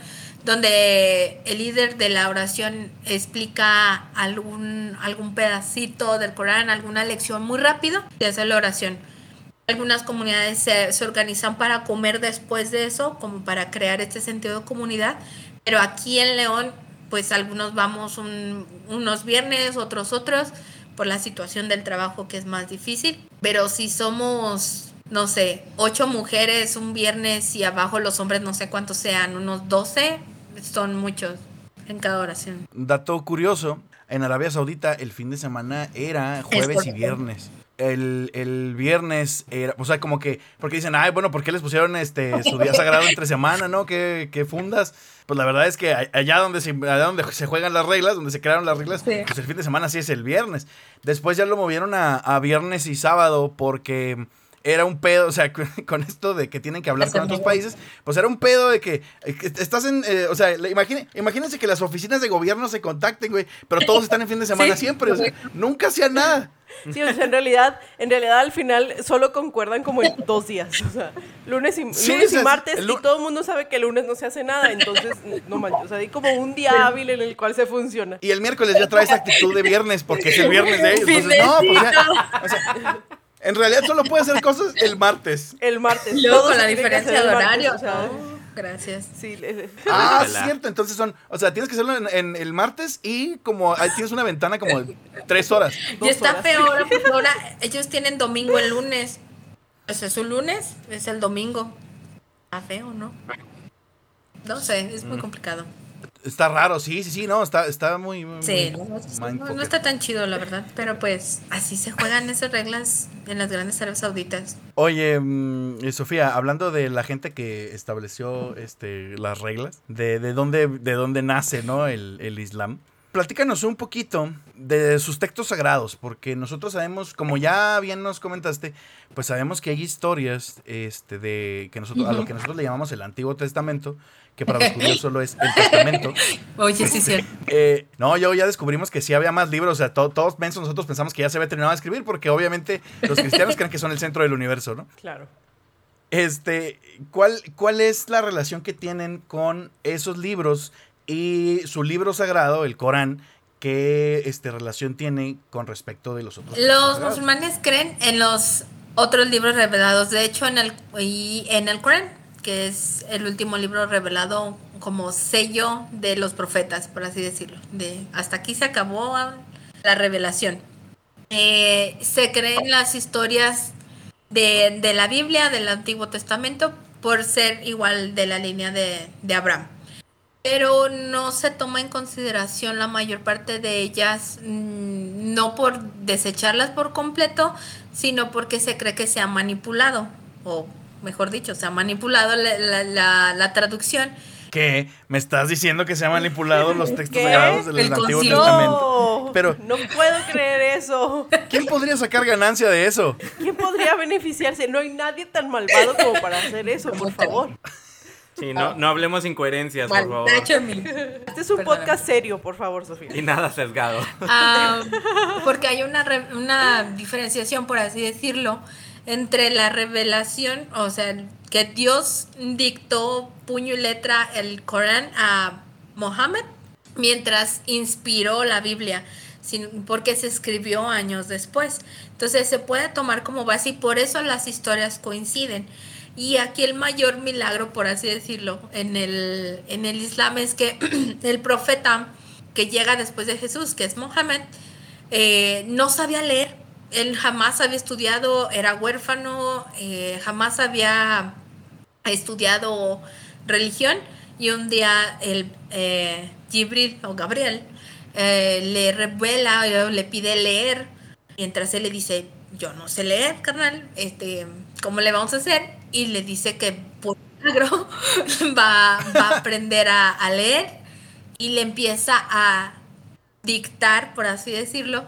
donde el líder de la oración explica algún, algún pedacito del Corán, alguna lección muy rápido y hace la oración algunas comunidades se, organizan para comer después de eso, como para crear este sentido de comunidad. Pero aquí en León, pues algunos vamos unos viernes, otros otros, por la situación del trabajo que es más difícil. Pero si somos, no sé, ocho mujeres un viernes y abajo los hombres no sé cuántos sean, unos doce, son muchos en cada oración. Dato curioso, en Arabia Saudita el fin de semana era jueves y viernes el, el, viernes era, o sea, como que, porque dicen, ay, bueno, ¿por qué les pusieron este su día sagrado entre semana, no? ¿Qué, qué fundas? Pues la verdad es que allá donde se, allá donde se juegan las reglas, donde se crearon las reglas, pues el fin de semana sí es el viernes. Después ya lo movieron a, a viernes y sábado porque era un pedo, o sea, (laughs) con esto de que tienen que hablar con otros países, pues era un pedo de que, eh, estás en, eh, o sea, imagínense que las oficinas de gobierno se contacten, güey, pero todos están en fin de semana (laughs) siempre, o sea, nunca hacían nada. Sí, o sea, en realidad, en realidad al final solo concuerdan como en dos días, o sea, lunes y, lunes y martes, y todo el mundo sabe que el lunes no se hace nada, entonces, no manches, o sea, hay como un día hábil en el cual se funciona. Y el miércoles ya traes actitud de viernes, porque es el viernes de ellos, entonces, no, pues ya, o sea, en realidad solo puede hacer cosas el martes. El martes. Luego con la diferencia de horario. Oh, gracias. Sí, ah, cierto. Entonces son, o sea, tienes que hacerlo en, el martes y como ahí tienes una ventana como de tres horas. Y está peor, porque ahora ellos tienen domingo el lunes. Pues es un lunes, es el domingo. Está feo, ¿no? No sé, es muy mm. complicado. Está raro, sí, sí, sí, no, está, está muy... sí, no, está tan chido, la verdad, pero pues así se juegan esas reglas en las grandes Arabes Sauditas. Oye, mm, Sofía, hablando de la gente que estableció este, las reglas, de, de, dónde, de dónde nace ¿no? el, el Islam, platícanos un poquito de sus textos sagrados, porque nosotros sabemos, como ya bien nos comentaste, pues sabemos que hay historias este, de que nosotros, a lo que nosotros le llamamos el Antiguo Testamento, que para los judíos (laughs) solo es el testamento. Oye, sí, sí. Eh, no, yo ya descubrimos que sí había más libros, o sea, todos nosotros pensamos que ya se había terminado de escribir, porque obviamente los cristianos creen que son el centro del universo, ¿no? Claro. Este, ¿cuál, ¿cuál es la relación que tienen con esos libros y su libro sagrado, el Corán, qué este, relación tiene con respecto de los otros? Los musulmanes creen en los otros libros revelados. De hecho, en el, y en el Corán que es el último libro revelado como sello de los profetas, por así decirlo. De, hasta aquí se acabó la revelación. Eh, se creen las historias de, de, la Biblia, del Antiguo Testamento, por ser igual de la línea de, de Abraham pero no se toma en consideración la mayor parte de ellas, mm, no por desecharlas por completo, sino porque se cree que se ha manipulado, o mejor dicho, se ha manipulado la, la, la, traducción. ¿Qué? ¿Me estás diciendo que se han manipulado los textos sagrados del Antiguo Testamento? Pero no puedo creer eso. ¿Quién podría sacar ganancia de eso? ¿Quién podría beneficiarse? No hay nadie tan malvado como para hacer eso, por favor. Sí, no, no hablemos incoherencias, por favor. Este es un podcast serio, por favor, Sofía. Y nada sesgado. Ah, porque hay una, una diferenciación, por así decirlo, entre la revelación, o sea, que Dios dictó puño y letra el Corán a Mohammed mientras inspiró la Biblia, porque se escribió años después. Entonces se puede tomar como base y por eso las historias coinciden. Y aquí el mayor milagro, por así decirlo, en el, en el Islam es que (clears throat) el profeta que llega después de Jesús, que es Mohammed, eh, no sabía leer. Él jamás había estudiado, era huérfano, eh, jamás había estudiado religión. Y un día el eh, Gibril o Gabriel le revela, le pide leer. Mientras él le dice, yo no sé leer, carnal, este, ¿cómo le vamos a hacer? y le dice que por milagro (laughs) va, a aprender a, leer y le empieza a dictar, por así decirlo,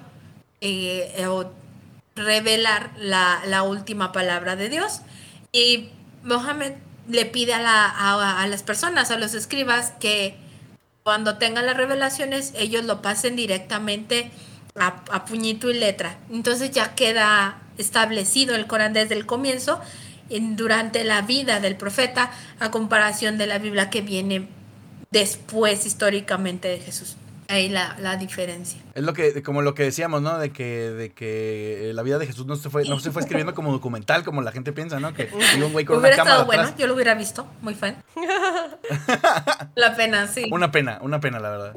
eh, o revelar la, última palabra de Dios. Y Mohammed le pide a, la, a, las personas, a los escribas, que cuando tengan las revelaciones, ellos lo pasen directamente a, a puñito y letra. Entonces ya queda establecido el Corán desde el comienzo durante la vida del profeta a comparación de la Biblia que viene después históricamente de Jesús. Ahí la, la, diferencia. Es lo que, como lo que decíamos, ¿no? De que, de que la vida de Jesús no se fue, no se fue escribiendo como documental, como la gente piensa, ¿no? Que un güey con hubiera estado bueno, yo lo hubiera visto, muy fan. (laughs) la pena, sí. Una pena, una pena, la verdad.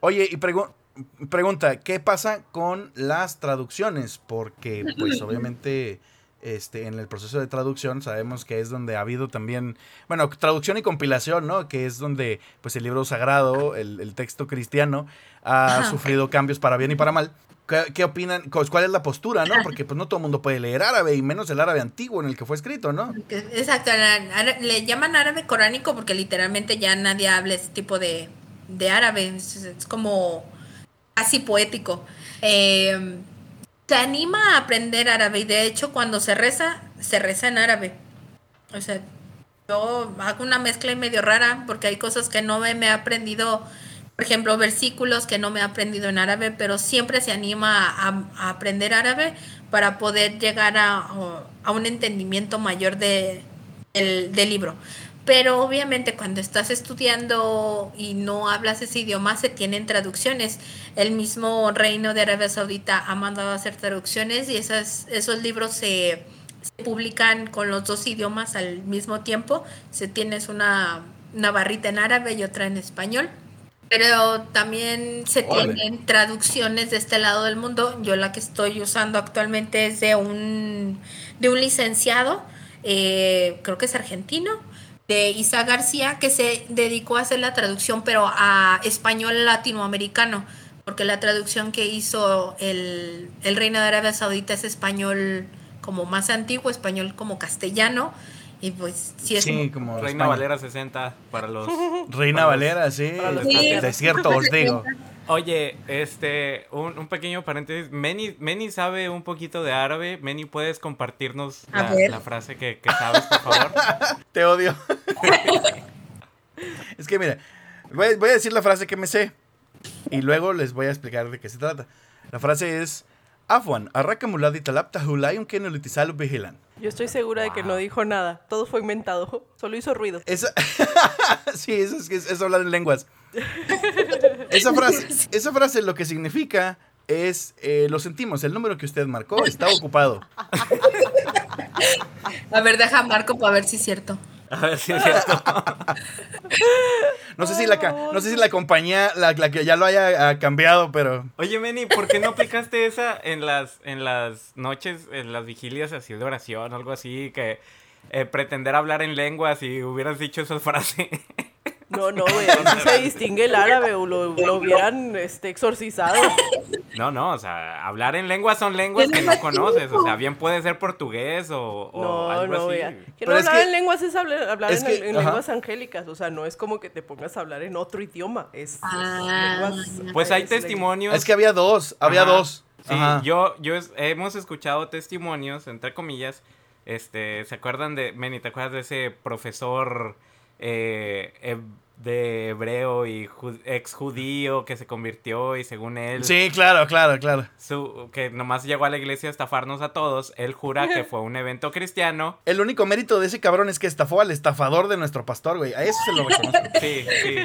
Oye, y pregunta, ¿qué pasa con las traducciones? Porque, pues, obviamente este, en el proceso de traducción sabemos que es donde ha habido también, bueno, traducción y compilación, ¿no? Que es donde pues el libro sagrado, el, texto cristiano, ha sufrido cambios para bien y para mal. ¿Qué, opinan? ¿Cuál es la postura, no? Porque pues no todo el mundo puede leer árabe y menos el árabe antiguo en el que fue escrito, ¿no? Exacto, le llaman árabe coránico porque literalmente ya nadie habla ese tipo de, árabe, es, es como casi poético. Eh, te anima a aprender árabe y de hecho cuando se reza, se reza en árabe. O sea, yo hago una mezcla medio rara porque hay cosas que no me, he aprendido, por ejemplo, versículos que no me he aprendido en árabe, pero siempre se anima a, aprender árabe para poder llegar a, un entendimiento mayor de, del libro. Pero obviamente cuando estás estudiando y no hablas ese idioma, se tienen traducciones. El mismo Reino de Arabia Saudita ha mandado a hacer traducciones y esas, esos libros se, publican con los dos idiomas al mismo tiempo. Se tienes una, una barrita en árabe y otra en español. Pero también se tienen traducciones de este lado del mundo. Yo la que estoy usando actualmente es de un, de un licenciado, eh, creo que es argentino, de Isa García, que se dedicó a hacer la traducción, pero a español latinoamericano, porque la traducción que hizo el, el Reino de Arabia Saudita es español como más antiguo, español como castellano. Y pues sí es como Reina Valera 60 para los Reina Valera, sí, para los desierto os digo. Oye, este, un, pequeño paréntesis. Meni, sabe un poquito de árabe. Meni, ¿puedes compartirnos la, frase que, sabes, por favor? (laughs) Te odio. (laughs) es que mira, voy, a decir la frase que me sé. Y luego les voy a explicar de qué se trata. La frase es... Afwan, arrakamuladi talapta hulayun que vigilan. Yo estoy segura de que no dijo nada. Todo fue inventado. Solo hizo ruido. (laughs) sí, eso es, es hablar en lenguas. Esa, (laughs) frase, esa frase lo que significa es, eh, lo sentimos, el número que usted marcó está ocupado. A ver, deja marco para ver si es cierto. A ver si es cierto. (laughs) No sé si la, no sé si la compañía, la, la que ya lo haya ah, cambiado, pero... Oye, Meni, ¿por qué no aplicaste esa en las, en las noches, en las vigilias así de oración, algo así, que eh, pretender hablar en lenguas y hubieras dicho esa frase? (laughs) No, no, (laughs) güey, así se distingue el árabe o lo, lo hubieran este, exorcizado. No, no, o sea, hablar en lenguas son lenguas que no conoces. O sea, bien puede ser portugués o, o No, algo no, así. güey. Que Pero no hablar que- en lenguas es hablar, hablar es en, que- en ajá. lenguas angélicas. O sea, no es como que te pongas a hablar en otro idioma. Es, es Ah. lenguas- Pues hay es testimonios. Es que había dos, había Ajá. dos. Sí, Ajá. yo, yo es- hemos escuchado testimonios, entre comillas. Este, ¿se acuerdan de, Meni, te acuerdas de ese profesor eh, heb- de hebreo y ju- ex judío que se convirtió y según él, Sí, claro, claro, claro. su, que nomás llegó a la iglesia a estafarnos a todos, él jura que (laughs) fue un evento cristiano. El único mérito de ese cabrón es que estafó al estafador de nuestro pastor, güey. A eso se lo reconozco. (laughs) Sí, sí.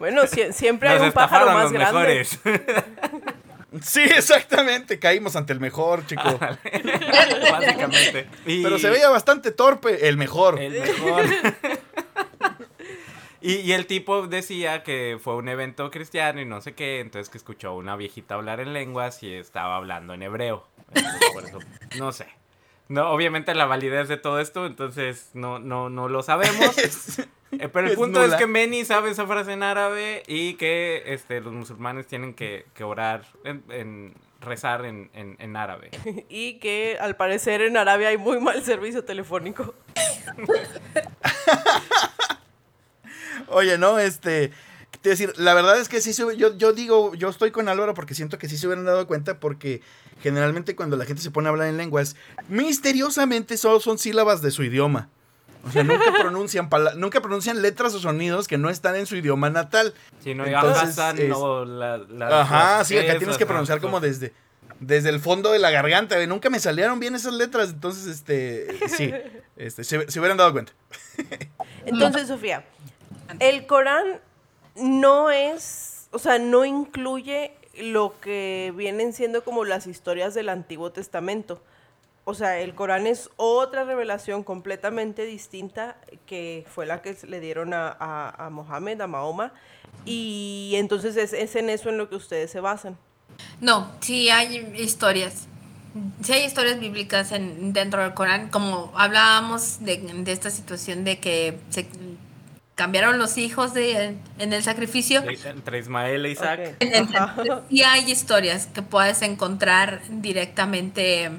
Bueno, sie- siempre hay Nos un pájaro más los grande. mejores. (laughs) Sí, exactamente. Caímos ante el mejor, chico. Básicamente. Y- Pero se veía bastante torpe, el mejor. El mejor. (laughs) y, y el tipo decía que fue un evento cristiano y no sé qué, entonces que escuchó a una viejita hablar en lenguas y estaba hablando en hebreo. Entonces, por eso, no sé. No, obviamente la validez de todo esto, entonces no, no, no lo sabemos. (laughs) Eh, pero el es punto es que Meni sabe esa frase en árabe y que este, los musulmanes tienen que, que orar, en, en- rezar en, en, en árabe. (laughs) Y que al parecer en Arabia hay muy mal servicio telefónico. (laughs) Oye, no, este. Te decir, la verdad es que sí se yo, yo digo, yo estoy con Álvaro porque siento que sí se hubieran dado cuenta porque generalmente cuando la gente se pone a hablar en lenguas, misteriosamente solo son sílabas de su idioma. O sea, nunca pronuncian, nunca pronuncian letras o sonidos que no están en su idioma natal. Si no, Entonces, ya es- no, la, la- Ajá, sí, acá tienes que pronunciar como desde, desde el fondo de la garganta. Nunca me salieron bien esas letras, entonces, este, sí, este, se, se hubieran dado cuenta. (laughs) Entonces, Sofía, el Corán no es, o sea, no incluye lo que vienen siendo como las historias del Antiguo Testamento. O sea, el Corán es otra revelación completamente distinta que fue la que le dieron a, a, a Mohammed, a Mahoma. Y entonces es, es en eso en lo que ustedes se basan. No, sí hay historias. Sí hay historias bíblicas en, dentro del Corán, como hablábamos de, de esta situación de que se cambiaron los hijos de, en el sacrificio. Entre Ismael e Isaac. Ok. Entonces, sí hay historias que puedes encontrar directamente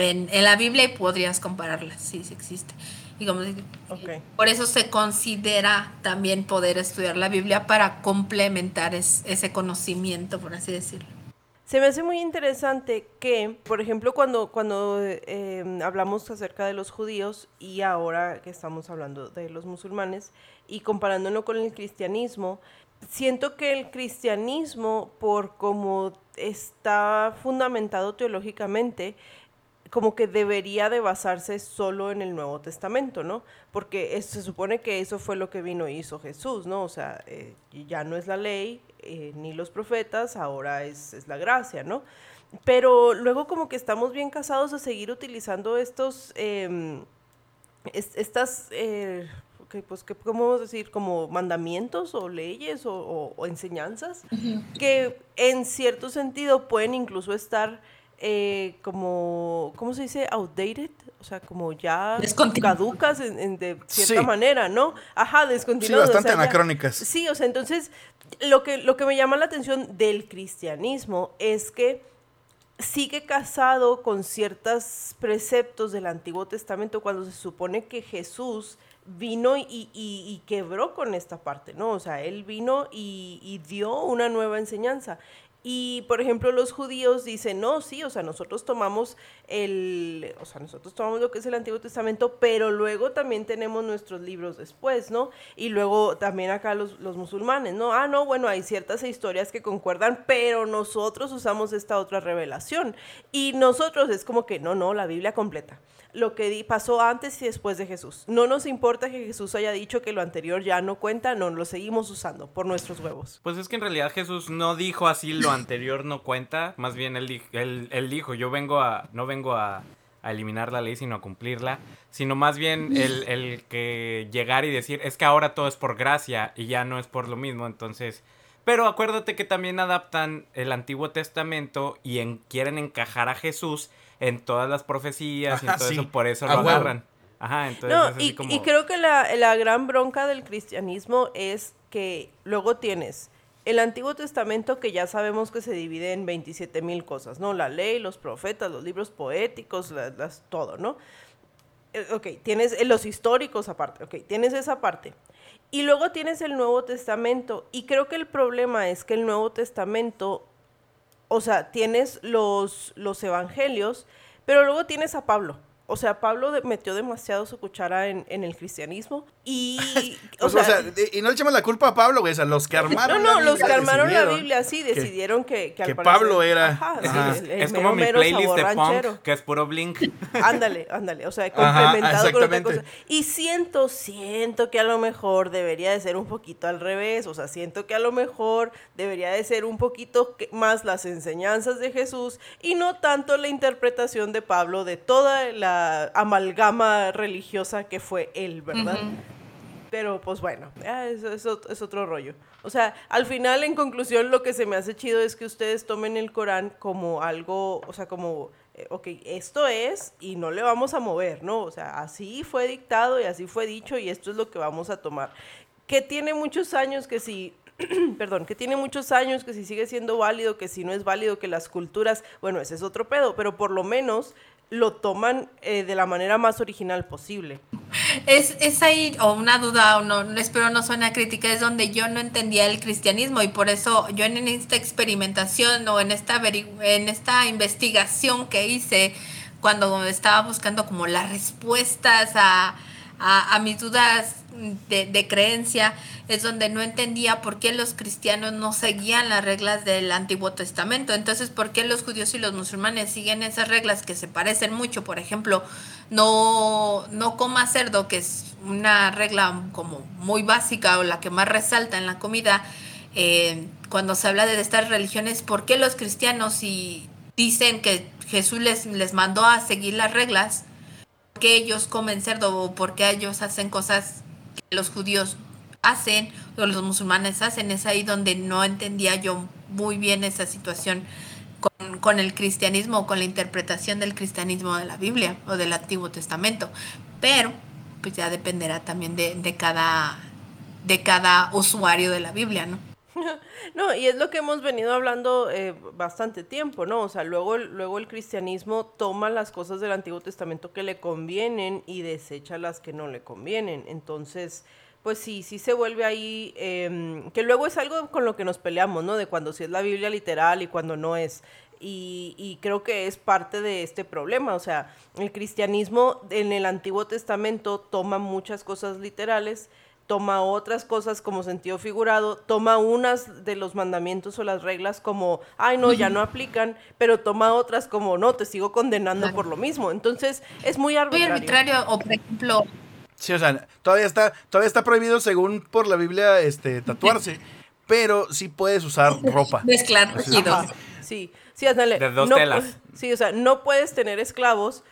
en, en la Biblia y podrías compararlas, sí, sí existe. Y como digo, Ok. por eso se considera también poder estudiar la Biblia para complementar es- ese conocimiento, por así decirlo. Se me hace muy interesante que, por ejemplo, cuando, cuando eh, hablamos acerca de los judíos y ahora que estamos hablando de los musulmanes y comparándolo con el cristianismo, siento que el cristianismo, por como está fundamentado teológicamente, como que debería de basarse solo en el Nuevo Testamento, ¿no? Porque es- se supone que eso fue lo que vino y hizo Jesús, ¿no? O sea, eh, ya no es la ley eh, ni los profetas, ahora es, es la gracia, ¿no? Pero luego como que estamos bien casados a seguir utilizando estos, em, es- estas, eh, que, pues, que, ¿cómo vamos a decir? Como mandamientos o leyes o, o- o enseñanzas que en cierto sentido pueden incluso estar eh, como, ¿cómo se dice? Outdated, o sea, como ya caducas en, en de cierta Sí. manera, ¿no? Ajá, Sí, descontinuadas. o bastante sea, ya- anacrónicas. Sí, o sea, entonces lo que, lo que me llama la atención del cristianismo es que sigue casado con ciertos preceptos del Antiguo Testamento cuando se supone que Jesús vino y, y- y quebró con esta parte, ¿no? O sea, él vino y, y dio una nueva enseñanza. Y, por ejemplo, los judíos dicen, no, sí, o sea, nosotros tomamos el, o sea, nosotros tomamos lo que es el Antiguo Testamento, pero luego también tenemos nuestros libros después, ¿no? Y luego también acá los, los musulmanes, ¿no? Ah, no, bueno, hay ciertas historias que concuerdan, pero nosotros usamos esta otra revelación. Y nosotros es como que, no, no, la Biblia completa. Lo que pasó antes y después de Jesús. No nos importa que Jesús haya dicho que lo anterior ya no cuenta, no, lo seguimos usando por nuestros huevos. Pues es que en realidad Jesús no dijo así lo anterior no cuenta, más bien él, di- él, él dijo, yo vengo a, no vengo a, eliminar la ley, sino a cumplirla, sino más bien el, el que llegar y decir, es que ahora todo es por gracia y ya no es por lo mismo, entonces... Pero acuérdate que también adaptan el Antiguo Testamento y en, quieren encajar a Jesús en todas las profecías y todo sí. eso, por eso A lo agarran. Ajá, entonces No, es así y, como... y creo que la, la gran bronca del cristianismo es que luego tienes el Antiguo Testamento que ya sabemos que se divide en 27 mil cosas, ¿no? La ley, los profetas, los libros poéticos, la- las, todo, ¿no? Eh, Ok, tienes eh, los históricos aparte, ok, tienes esa parte. Y luego tienes el Nuevo Testamento. Y creo que el problema es que el Nuevo Testamento, o sea, tienes los, los evangelios, pero luego tienes a Pablo. O sea, Pablo metió demasiado su cuchara en, en el cristianismo. Y, (laughs) O sea, o sea, y no le echamos la culpa a Pablo, güey. O sea, los que no, armaron. no, la los que armaron la Biblia, sí, decidieron que, que, al que parecer- Pablo era- Ajá, sí, Ajá. el- el es mero, como mi playlist de ranchero. punk, que es puro Blink. (laughs) Ándale, ándale, o sea, Ajá, complementado con otra cosa. Y siento, siento que a lo mejor debería de ser un poquito al revés, o sea, siento que a lo mejor debería de ser un poquito más las enseñanzas de Jesús y no tanto la interpretación de Pablo de toda la amalgama religiosa que fue él, ¿verdad? Pero pues bueno, ya, eso, eso es otro rollo. O sea, al final, en conclusión, lo que se me hace chido es que ustedes tomen el Corán como algo, o sea, como, eh, ok, esto es y no le vamos a mover, ¿no? O sea, así fue dictado y así fue dicho y esto es lo que vamos a tomar. Que tiene muchos años que si, (clears throat) perdón, que tiene muchos años que si sigue siendo válido, que si no es válido, que las culturas, bueno, ese es otro pedo, pero por lo menos lo toman eh, de la manera más original posible. Es, es ahí, o una duda, o no, espero no suena crítica, es donde yo no entendía el cristianismo y por eso yo en esta experimentación o en esta, en esta investigación que hice cuando estaba buscando como las respuestas a, a, mis dudas de, de creencia, es donde no entendía por qué los cristianos no seguían las reglas del Antiguo Testamento. Entonces, ¿por qué los judíos y los musulmanes siguen esas reglas que se parecen mucho? Por ejemplo, no, no coma cerdo, que es una regla como muy básica o la que más resalta en la comida. eh, cuando se habla de estas religiones, ¿por qué los cristianos si dicen que Jesús les, les mandó a seguir las reglas? ¿Por qué ellos comen cerdo o por qué ellos hacen cosas que los judíos hacen o los musulmanes hacen? Es ahí donde no entendía yo muy bien esa situación con, el cristianismo o con la interpretación del cristianismo de la Biblia o del Antiguo Testamento. Pero pues ya dependerá también de cada de cada usuario de la Biblia, ¿no? (laughs) No, y es lo que hemos venido hablando eh, bastante tiempo, ¿no? O sea, luego, el- luego el cristianismo toma las cosas del Antiguo Testamento que le convienen y desecha las que no le convienen. Entonces, pues sí, sí se vuelve ahí, em, que luego es algo con lo que nos peleamos, ¿no? De cuando sí es la Biblia literal y cuando no es. Y, y creo que es parte de este problema. O sea, el cristianismo en el Antiguo Testamento toma muchas cosas literales toma otras cosas como sentido figurado, toma unas de los mandamientos o las reglas como, ay no, ya no aplican, pero toma otras como, no, te sigo condenando Claro. por lo mismo. Entonces, es muy Muy arbitrario. arbitrario, o por ejemplo, Sí, o sea, todavía está, todavía está prohibido según por la Biblia este, tatuarse, pero sí puedes usar ropa. (laughs) mezclar tejidos. Sí, sí, ándale. De dos no telas. Sí, o sea, no puedes tener esclavos,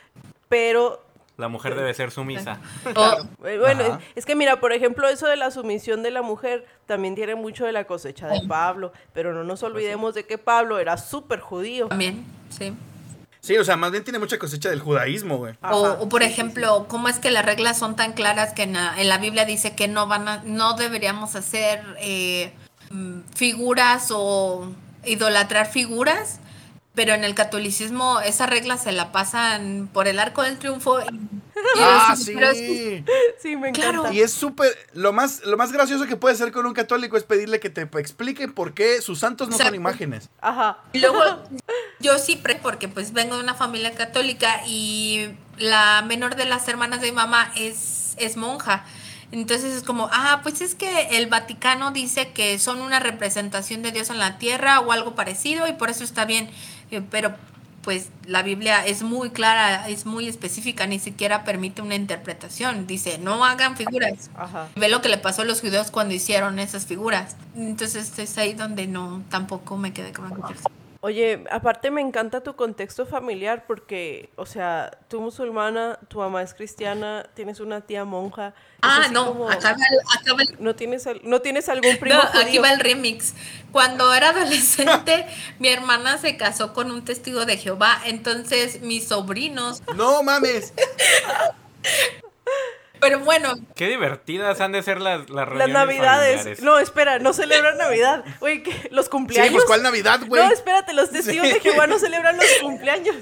pero La mujer debe ser sumisa. O- Eh, Bueno, Ajá. es que mira, por ejemplo, eso de la sumisión de la mujer también tiene mucho de la cosecha de Pablo, pero no nos olvidemos de que Pablo era súper judío. también, sí. Sí, o sea, más bien tiene mucha cosecha del judaísmo, güey. O, o por ejemplo, ¿cómo es que las reglas son tan claras que en la, en la Biblia dice que no van a, no deberíamos hacer eh, mm, figuras o idolatrar figuras? Pero en el catolicismo esa regla se la pasan por el arco del triunfo. y- y Ah, es- sí. es- sí. Sí, me Claro. encanta. Y es súper, lo más, lo más gracioso que puede hacer con un católico es pedirle que te explique por qué sus santos no son imágenes. Ajá. Y luego, yo sí, porque pues vengo de una familia católica y la menor de las hermanas de mi mamá es, es monja. Entonces es como, ah, pues es que el Vaticano dice que son una representación de Dios en la tierra o algo parecido y por eso está bien. Eh, Pero pues la Biblia es muy clara, es muy específica, ni siquiera permite una interpretación. Dice, no hagan figuras. Ajá. Ve lo que le pasó a los judíos cuando hicieron esas figuras. Entonces es ahí donde no, tampoco me quedé con la Oye, aparte me encanta tu contexto familiar porque, o sea, tú musulmana, tu mamá es cristiana, tienes una tía monja. Ah, no, como- acá va, el- acá va el- ¿No tienes, ¿No tienes algún (laughs) primo No, aquí va el remix. Cuando era adolescente, (laughs) mi hermana se casó con un testigo de Jehová. Entonces, mis sobrinos. No mames. (laughs) Pero bueno, Qué divertidas han de ser las, las Las reuniones navidades. familiares. No, espera, no celebran Navidad. Oye, ¿qué? ¿los Sí, cumpleaños? pues ¿cuál Navidad, güey? No, espérate, los testigos de Jehová no celebran los cumpleaños.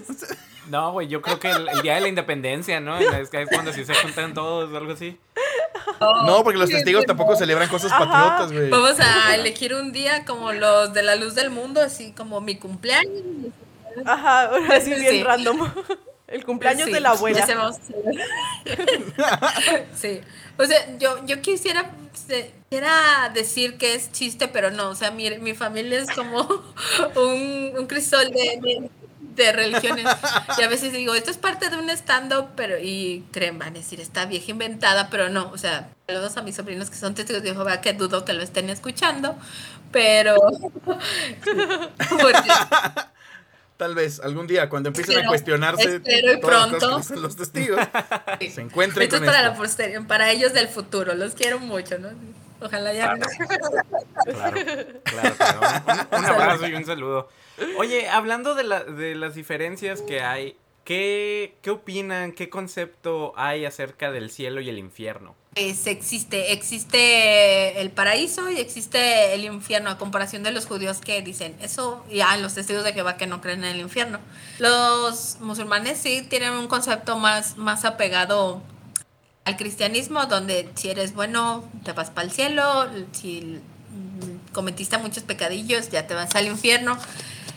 No, güey, yo creo que el, el día de la independencia, ¿no? Es, es cuando sí se juntan todos o algo así. No, porque los testigos tampoco celebran cosas Ajá. patriotas, güey. vamos a elegir un día como los de la luz del mundo, así como mi cumpleaños. Ajá, ahora sí bien Sí. random. El cumpleaños Sí, de la abuela. (laughs) sí. O sea, yo, yo quisiera, quisiera decir que es chiste, pero no. O sea, mi, mi familia es como (laughs) un, un crisol de, de, de religiones. Y a veces digo, esto es parte de un stand-up, pero, y creen, van a decir, está vieja inventada, pero no. O sea, saludos a mis sobrinos que son testigos de Jehová, que dudo que lo estén escuchando, pero. (laughs) porque Tal vez algún día, cuando empiecen a cuestionarse espero y todas las cosas pronto. que dicen los testigos, (laughs) se encuentren Esto con es para esto. la posterior, para ellos del futuro. Los quiero mucho, ¿no? Ojalá ya. Claro, claro, claro. Un, un abrazo y un saludo. Oye, hablando de, la- de las diferencias que hay, ¿qué, ¿qué opinan? ¿Qué concepto hay acerca del cielo y el infierno? Es, existe, existe el paraíso y existe el infierno, a comparación de los judíos que dicen eso, y ah, los testigos de Jehová que no creen en el infierno. Los musulmanes sí tienen un concepto más, más apegado al cristianismo, donde si eres bueno, te vas para el cielo, si cometiste muchos pecadillos, ya te vas al infierno.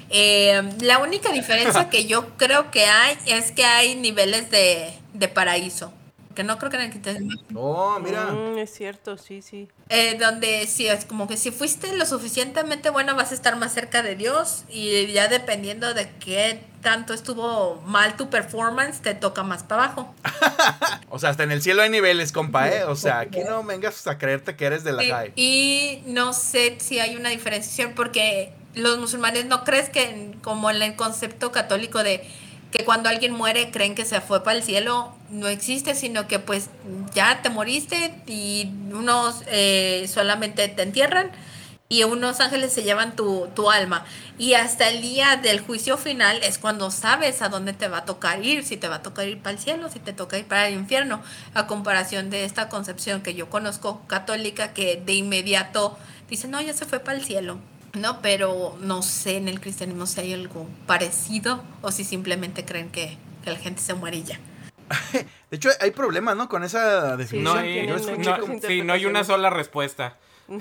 Eh, la única diferencia (laughs) que yo creo que hay es que hay niveles de, de paraíso. Que no creo que en el cristianismo Oh, mira. Mm, es cierto, sí, sí. eh, donde si es como que si fuiste lo suficientemente bueno vas a estar más cerca de Dios y ya dependiendo de qué tanto estuvo mal tu performance te toca más para abajo. (laughs) O sea, hasta en el cielo hay niveles, compa, ¿eh? O sea, aquí no vengas a creerte que eres de la Y, high. y no sé si hay una diferenciación porque los musulmanes no crees que como en el concepto católico de que cuando alguien muere creen que se fue para el cielo, no existe, sino que pues ya te moriste y unos eh, solamente te entierran y unos ángeles se llevan tu, tu alma. Y hasta el día del juicio final es cuando sabes a dónde te va a tocar ir, si te va a tocar ir para el cielo, si te toca ir para el infierno, a comparación de esta concepción que yo conozco católica que de inmediato dice, no, ya se fue para el cielo. No, pero no sé en el cristianismo si hay algo parecido o si simplemente creen que, que la gente se muere y ya. (laughs) De hecho, hay problemas, ¿no? Con esa definición. No sí, hay, no- muchas sí, no hay una sola respuesta. (laughs)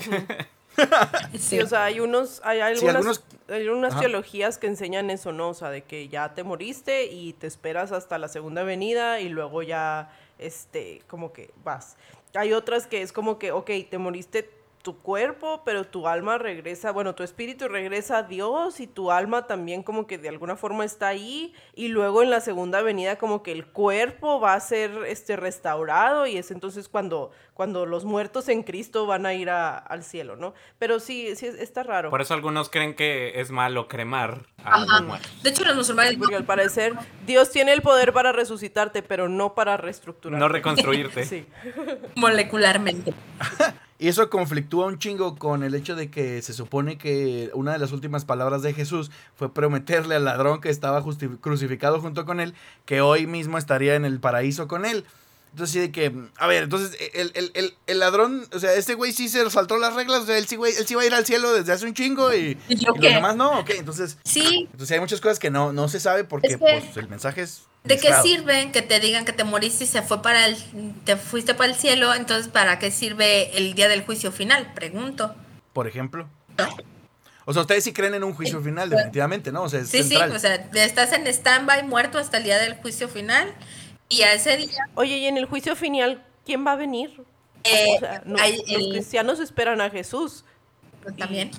Sí, o sea, hay unos, hay algunas, Sí, algunos- hay unas Ajá. teologías que enseñan eso, ¿no? O sea, de que ya te moriste y te esperas hasta la segunda venida y luego ya, este, como que vas. Hay otras que es como que, ok, te moriste tu cuerpo, pero tu alma regresa, bueno, tu espíritu regresa a Dios y tu alma también como que de alguna forma está ahí y luego en la segunda venida como que el cuerpo va a ser este restaurado y es entonces cuando cuando los muertos en Cristo van a ir a- al cielo, ¿no? Pero sí, sí está raro. Por eso algunos creen que es malo cremar a Ajá. los muertos. De hecho, los musulmanes Porque al parecer Dios tiene el poder para resucitarte, pero no para reestructurar. No reconstruirte. (laughs) Sí. molecularmente. (laughs) Y eso conflictúa un chingo con el hecho de que se supone que una de las últimas palabras de Jesús fue prometerle al ladrón que estaba crucificado junto con él que hoy mismo estaría en el paraíso con él. Entonces, sí, de que, a ver, entonces, el, el, el, el ladrón, o sea, este güey sí se saltó las reglas, o sea, él sí, güey, él sí va a ir al cielo desde hace un chingo y, ¿Y y yo los demás no, ok, entonces, Sí, entonces hay muchas cosas que no, no se sabe porque, Es que- pues, el mensaje es... ¿De qué sirve que te digan que te moriste y se fue para el, te fuiste para el cielo? Entonces, ¿para qué sirve el día del juicio final? Pregunto. Por ejemplo. O sea, ustedes sí creen en un juicio final, definitivamente, ¿no? O sea, es Sí, central. sí, o sea, estás en stand-by muerto hasta el día del juicio final y a ese día Oye, y en el juicio final, ¿quién va a venir? eh, O sea, no- hay los el- cristianos esperan a Jesús. pues, también,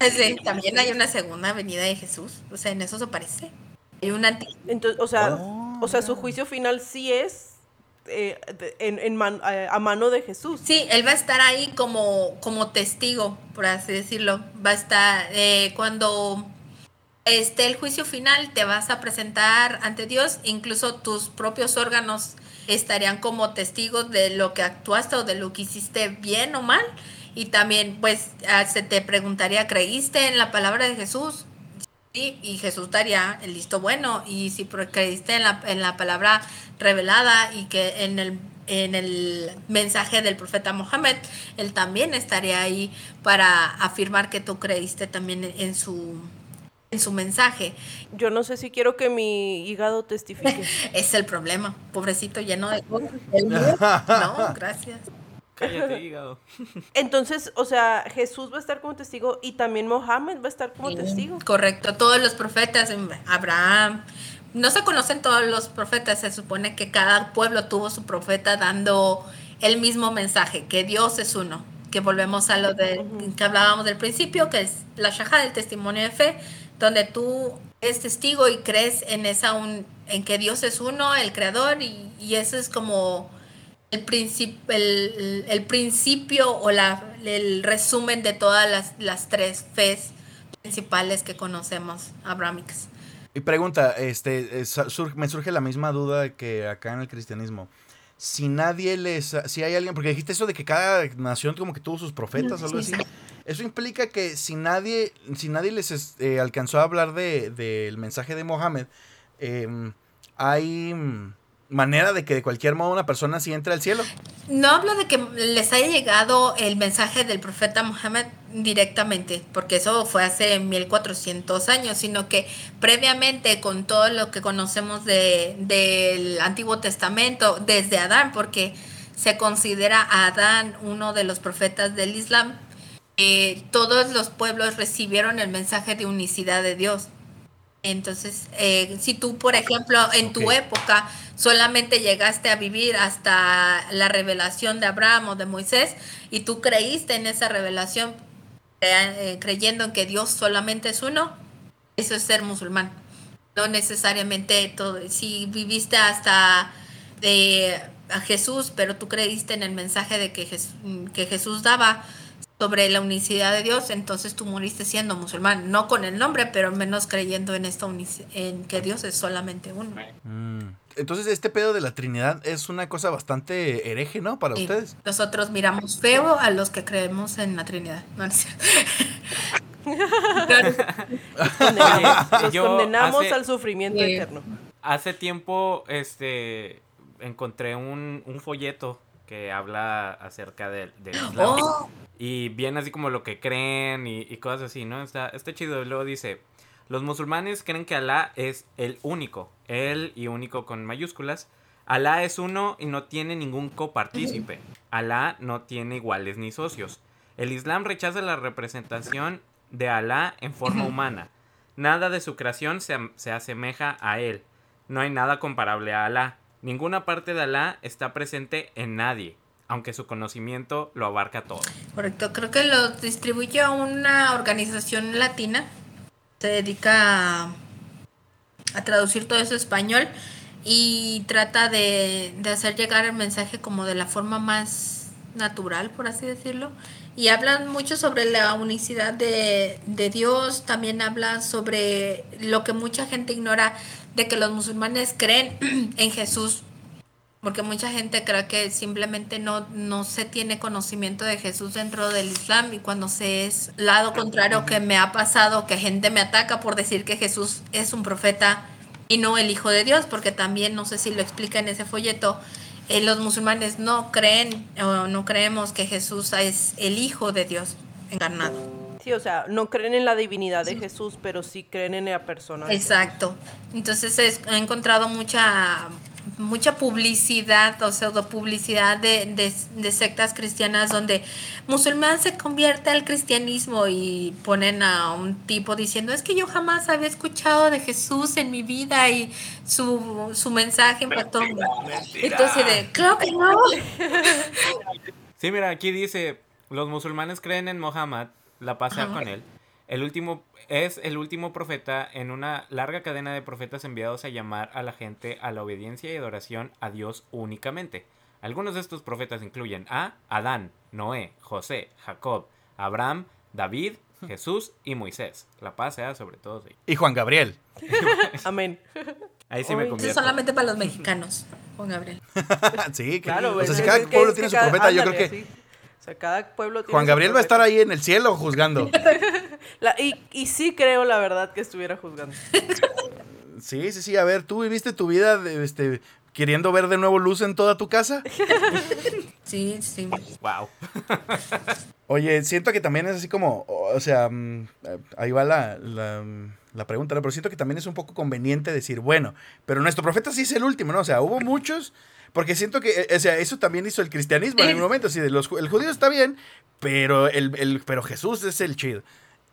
sí, también hay una segunda venida de Jesús, o sea, en eso se parece. Hay una anti- Entonces, o sea, Oh, o sea, su juicio final sí es eh, de- en, en man- eh, a mano de Jesús. Sí, él va a estar ahí como, como testigo, por así decirlo. Va a estar eh, cuando este el juicio final te vas a presentar ante Dios, incluso tus propios órganos estarían como testigos de lo que actuaste o de lo que hiciste bien o mal. Y también, pues, ah, se te preguntaría, ¿creíste en la palabra de Jesús? Sí, y Jesús daría el listo bueno. Y si creíste en la, en la palabra revelada y que en el, en el mensaje del profeta Mohammed, él también estaría ahí para afirmar que tú creíste también en su en su mensaje. Yo no sé si quiero que mi hígado testifique. (laughs) es el problema, pobrecito lleno de (laughs) No, gracias. Cállate, hígado. (laughs) Entonces, o sea, Jesús va a estar como testigo y también Mohammed va a estar como testigo. Correcto, todos los profetas, Abraham, no se conocen todos los profetas, se supone que cada pueblo tuvo su profeta dando el mismo mensaje, que Dios es uno, que volvemos a lo de, que hablábamos del principio, que es la shaja del testimonio de fe, donde tú eres testigo y crees en esa un, en que Dios es uno, el creador, y, y ese es como el, principio el, el, principio o la, el resumen de todas las, las tres fes principales que conocemos abrámicas. Y pregunta, este, me surge la misma duda que acá en el cristianismo. Si nadie les, si hay alguien, porque dijiste eso de que cada nación como que tuvo sus profetas o algo así. Eso implica que si nadie, si nadie les eh, alcanzó a hablar del de, mensaje de Mohammed, em, hay manera de que de cualquier modo una persona sí entre al cielo. No hablo de que les haya llegado el mensaje del profeta Mohammed directamente, porque eso fue hace 1400 años, sino que previamente con todo lo que conocemos de, del Antiguo Testamento, desde Adán, porque se considera a Adán uno de los profetas del Islam, eh, todos los pueblos recibieron el mensaje de unicidad de Dios. Entonces, eh, si tú, por ejemplo, en tu época solamente llegaste a vivir hasta la revelación de Abraham o de Moisés y tú creíste en esa revelación eh, creyendo en que Dios solamente es uno, eso es ser musulmán. No necesariamente todo. Si viviste hasta a Jesús, pero tú creíste en el mensaje de que, que Jesús daba, sobre la unicidad de Dios, entonces tú moriste siendo musulmán, no con el nombre, pero menos creyendo en esta en que Dios es solamente uno. Mm. Entonces este pedo de la Trinidad es una cosa bastante hereje, ¿no? Para ustedes. Nosotros miramos feo a los que creemos en la Trinidad. No, Los condenamos al sufrimiento eterno. Hace tiempo este encontré un, un folleto que habla acerca del, (gasps) Islam. Oh. Y viene así como lo que creen y, cosas así, ¿no? Está, está chido. Y luego dice, los musulmanes creen que Alá es el único, el y único con mayúsculas. Alá es uno y no tiene ningún copartícipe. (laughs) Alá no tiene iguales ni socios. El Islam rechaza la representación de Alá en forma (laughs) humana. Nada de su creación se, se asemeja a él. No hay nada comparable a Alá. Ninguna parte de Alá está presente en nadie, aunque su conocimiento lo abarca todo. Correcto, creo que lo distribuye a una organización latina. Se dedica a, traducir todo eso a español y trata de, hacer llegar el mensaje como de la forma más natural, por así decirlo. Y hablan mucho sobre la unicidad de, de Dios, también hablan sobre lo que mucha gente ignora de que los musulmanes creen (clears throat) en Jesús, porque mucha gente cree que simplemente no, no se tiene conocimiento de Jesús dentro del Islam y cuando se es lado contrario que me ha pasado, que gente me ataca por decir que Jesús es un profeta y no el Hijo de Dios, porque también no sé si lo explica en ese folleto, eh, los musulmanes no creen o no creemos que Jesús es el Hijo de Dios encarnado. Sí, o sea, no creen en la divinidad de Jesús, pero sí creen en la persona. Exacto. Entonces he encontrado mucha mucha publicidad o pseudo publicidad de, de, sectas cristianas donde musulmán se convierte al cristianismo y ponen a un tipo diciendo es que yo jamás había escuchado de Jesús en mi vida y su, su mensaje impactó. Entonces de, claro que no. Sí, mira, aquí dice, los musulmanes creen en Mohammed la pasa con él. El último es el último profeta en una larga cadena de profetas enviados a llamar a la gente a la obediencia y adoración a Dios únicamente. Algunos de estos profetas incluyen a Adán, Noé, José, Jacob, Abraham, David Jesús y Moisés. La paz sea sobre todos ellos. Y Juan Gabriel. (laughs) Amén. Ahí sí me Ay, Eso es convierto. solamente para los mexicanos, Juan Gabriel. (laughs) sí, Claro, o sea, si cada es pueblo tiene que su cada- profeta, yo creo que. O sea, cada pueblo tiene Juan su Gabriel va a estar ahí en el cielo juzgando. (laughs) La- y, y sí creo, la verdad, que estuviera juzgando. Sí, sí, sí. A ver, ¿tú viviste tu vida de, este, queriendo ver de nuevo luz en toda tu casa? Sí, sí. Wow. Oye, siento que también es así como, o sea, mm, eh, ahí va la, la, la pregunta, ¿no? pero siento que también es un poco conveniente decir, bueno, pero nuestro profeta sí es el último, ¿no? O sea, hubo muchos, porque siento que, eh, o sea, eso también hizo el cristianismo en un momento, así de los, el judío está bien, pero, el, el- pero Jesús es el chido.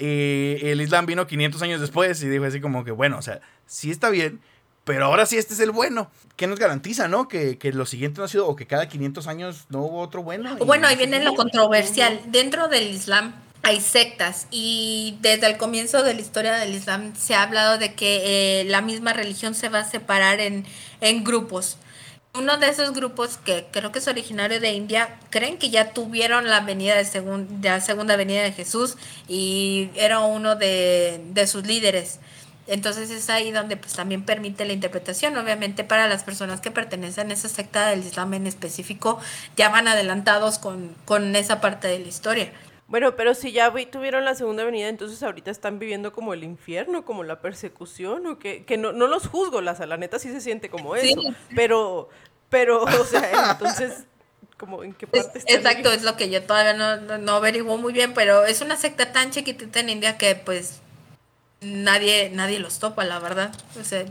El Islam vino 500 años después y dijo así como que, bueno, o sea, sí está bien, pero ahora sí este es el bueno. ¿Qué nos garantiza, no? Que, que lo siguiente no ha sido, o que cada 500 años no hubo otro bueno. Bueno, ahí viene lo controversial. Dentro del Islam hay sectas y desde el comienzo de la historia del Islam se ha hablado de que eh, la misma religión se va a separar en, en grupos. Uno de esos grupos, que creo que es originario de India, creen que ya tuvieron la venida de, la segunda venida de Jesús y era uno de, de sus líderes. Entonces es ahí donde pues también permite la interpretación. Obviamente para las personas que pertenecen a esa secta del Islam en específico, ya van adelantados con, con esa parte de la historia. Bueno, pero si ya vi- tuvieron la segunda venida, entonces ahorita están viviendo como el infierno, como la persecución, o que, que no, no los juzgo, la, la neta sí se siente como Sí. eso, pero, pero, o sea, (laughs) entonces, como en qué Es- parte están exacto, es lo que yo todavía no, no, no averiguo muy bien, pero es una secta tan chiquitita en India que pues nadie nadie los topa, la verdad. O sea,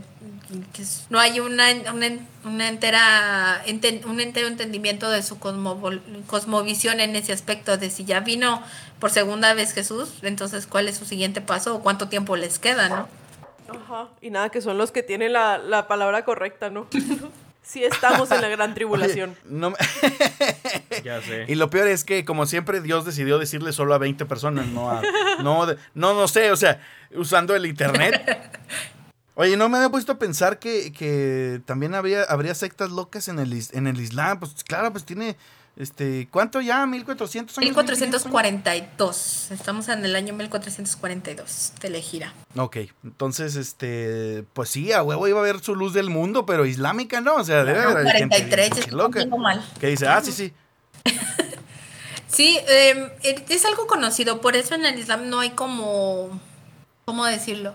no hay una, una, una entera enten- un entero entendimiento de su cosmovol- cosmovisión en ese aspecto de si ya vino por segunda vez Jesús, entonces cuál es su siguiente paso o cuánto tiempo les queda, ¿no? Ajá, y nada, que son los que tienen la, la palabra correcta, ¿no? (laughs) sí estamos en la (laughs) gran tribulación. No me- (laughs) Ya sé. Y lo peor es que, como siempre, Dios decidió decirle solo a 20 personas, no a. No, de- no, no sé, o sea, usando el internet. (laughs) Oye, no me había puesto a pensar que, que también habría, habría sectas locas en el, en el Islam. Pues claro, pues tiene. Este, ¿Cuánto ya? ¿1400 años? 1442, estamos en el año 1442 de la gira. Ok, entonces, este, pues sí, a huevo iba a haber su luz del mundo, pero islámica no, o sea, debe haber gente 43, bien estoy loca. contando mal. Que dice, ah, sí, sí. (laughs) Sí, eh, es algo conocido, por eso en el Islam no hay como, ¿cómo decirlo?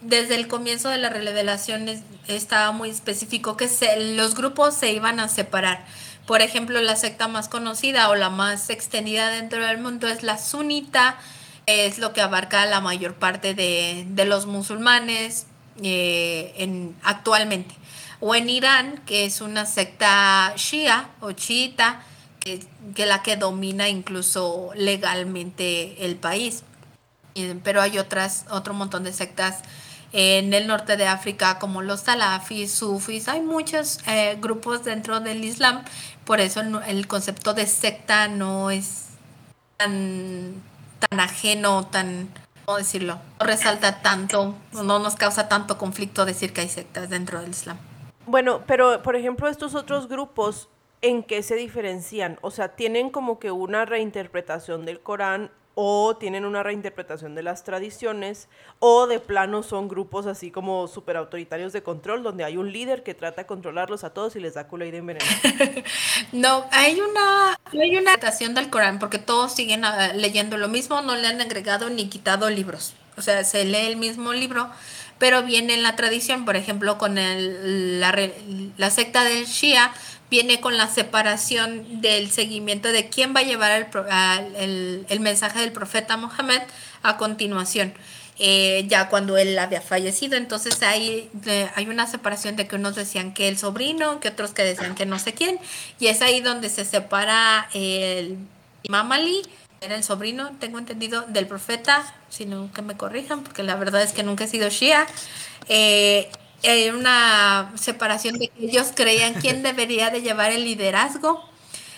Desde el comienzo de la revelación es- estaba muy específico que se- los grupos se iban a separar. Por ejemplo, la secta más conocida o la más extendida dentro del mundo es la sunita, es lo que abarca la mayor parte de, los musulmanes eh, en, actualmente. O en Irán, que es una secta shia o chiita, que, que la que domina incluso legalmente el país. Eh, Pero hay otras, otro montón de sectas en el norte de África como los salafis, sufis, hay muchos eh, grupos dentro del Islam, por eso el, concepto de secta no es tan, tan ajeno, tan, ¿cómo decirlo? No resalta tanto, no nos causa tanto conflicto decir que hay sectas dentro del Islam. Bueno, pero por ejemplo, estos otros grupos, ¿en qué se diferencian? O sea, ¿tienen como que una reinterpretación del Corán o tienen una reinterpretación de las tradiciones o de plano son grupos así como súper autoritarios de control donde hay un líder que trata de controlarlos a todos y les da culo y de envenenado? (laughs) No, hay una, hay una adaptación del Corán porque todos siguen ah, leyendo lo mismo, no le han agregado ni quitado libros. O sea, se lee el mismo libro, pero viene en la tradición, por ejemplo, con el, la, la secta del Shia, viene con la separación del seguimiento de quién va a llevar el, el, mensaje del profeta Mohammed a continuación. eh, ya cuando él había fallecido, entonces eh, hay una separación de que unos decían que el sobrino, que otros que decían que no sé quién, y es ahí donde se separa el Imam Ali, era el sobrino, tengo entendido, del profeta, sino que me corrijan, porque la verdad es que nunca he sido Shia. Eh, hay una separación de que ellos creían quién (laughs) debería de llevar el liderazgo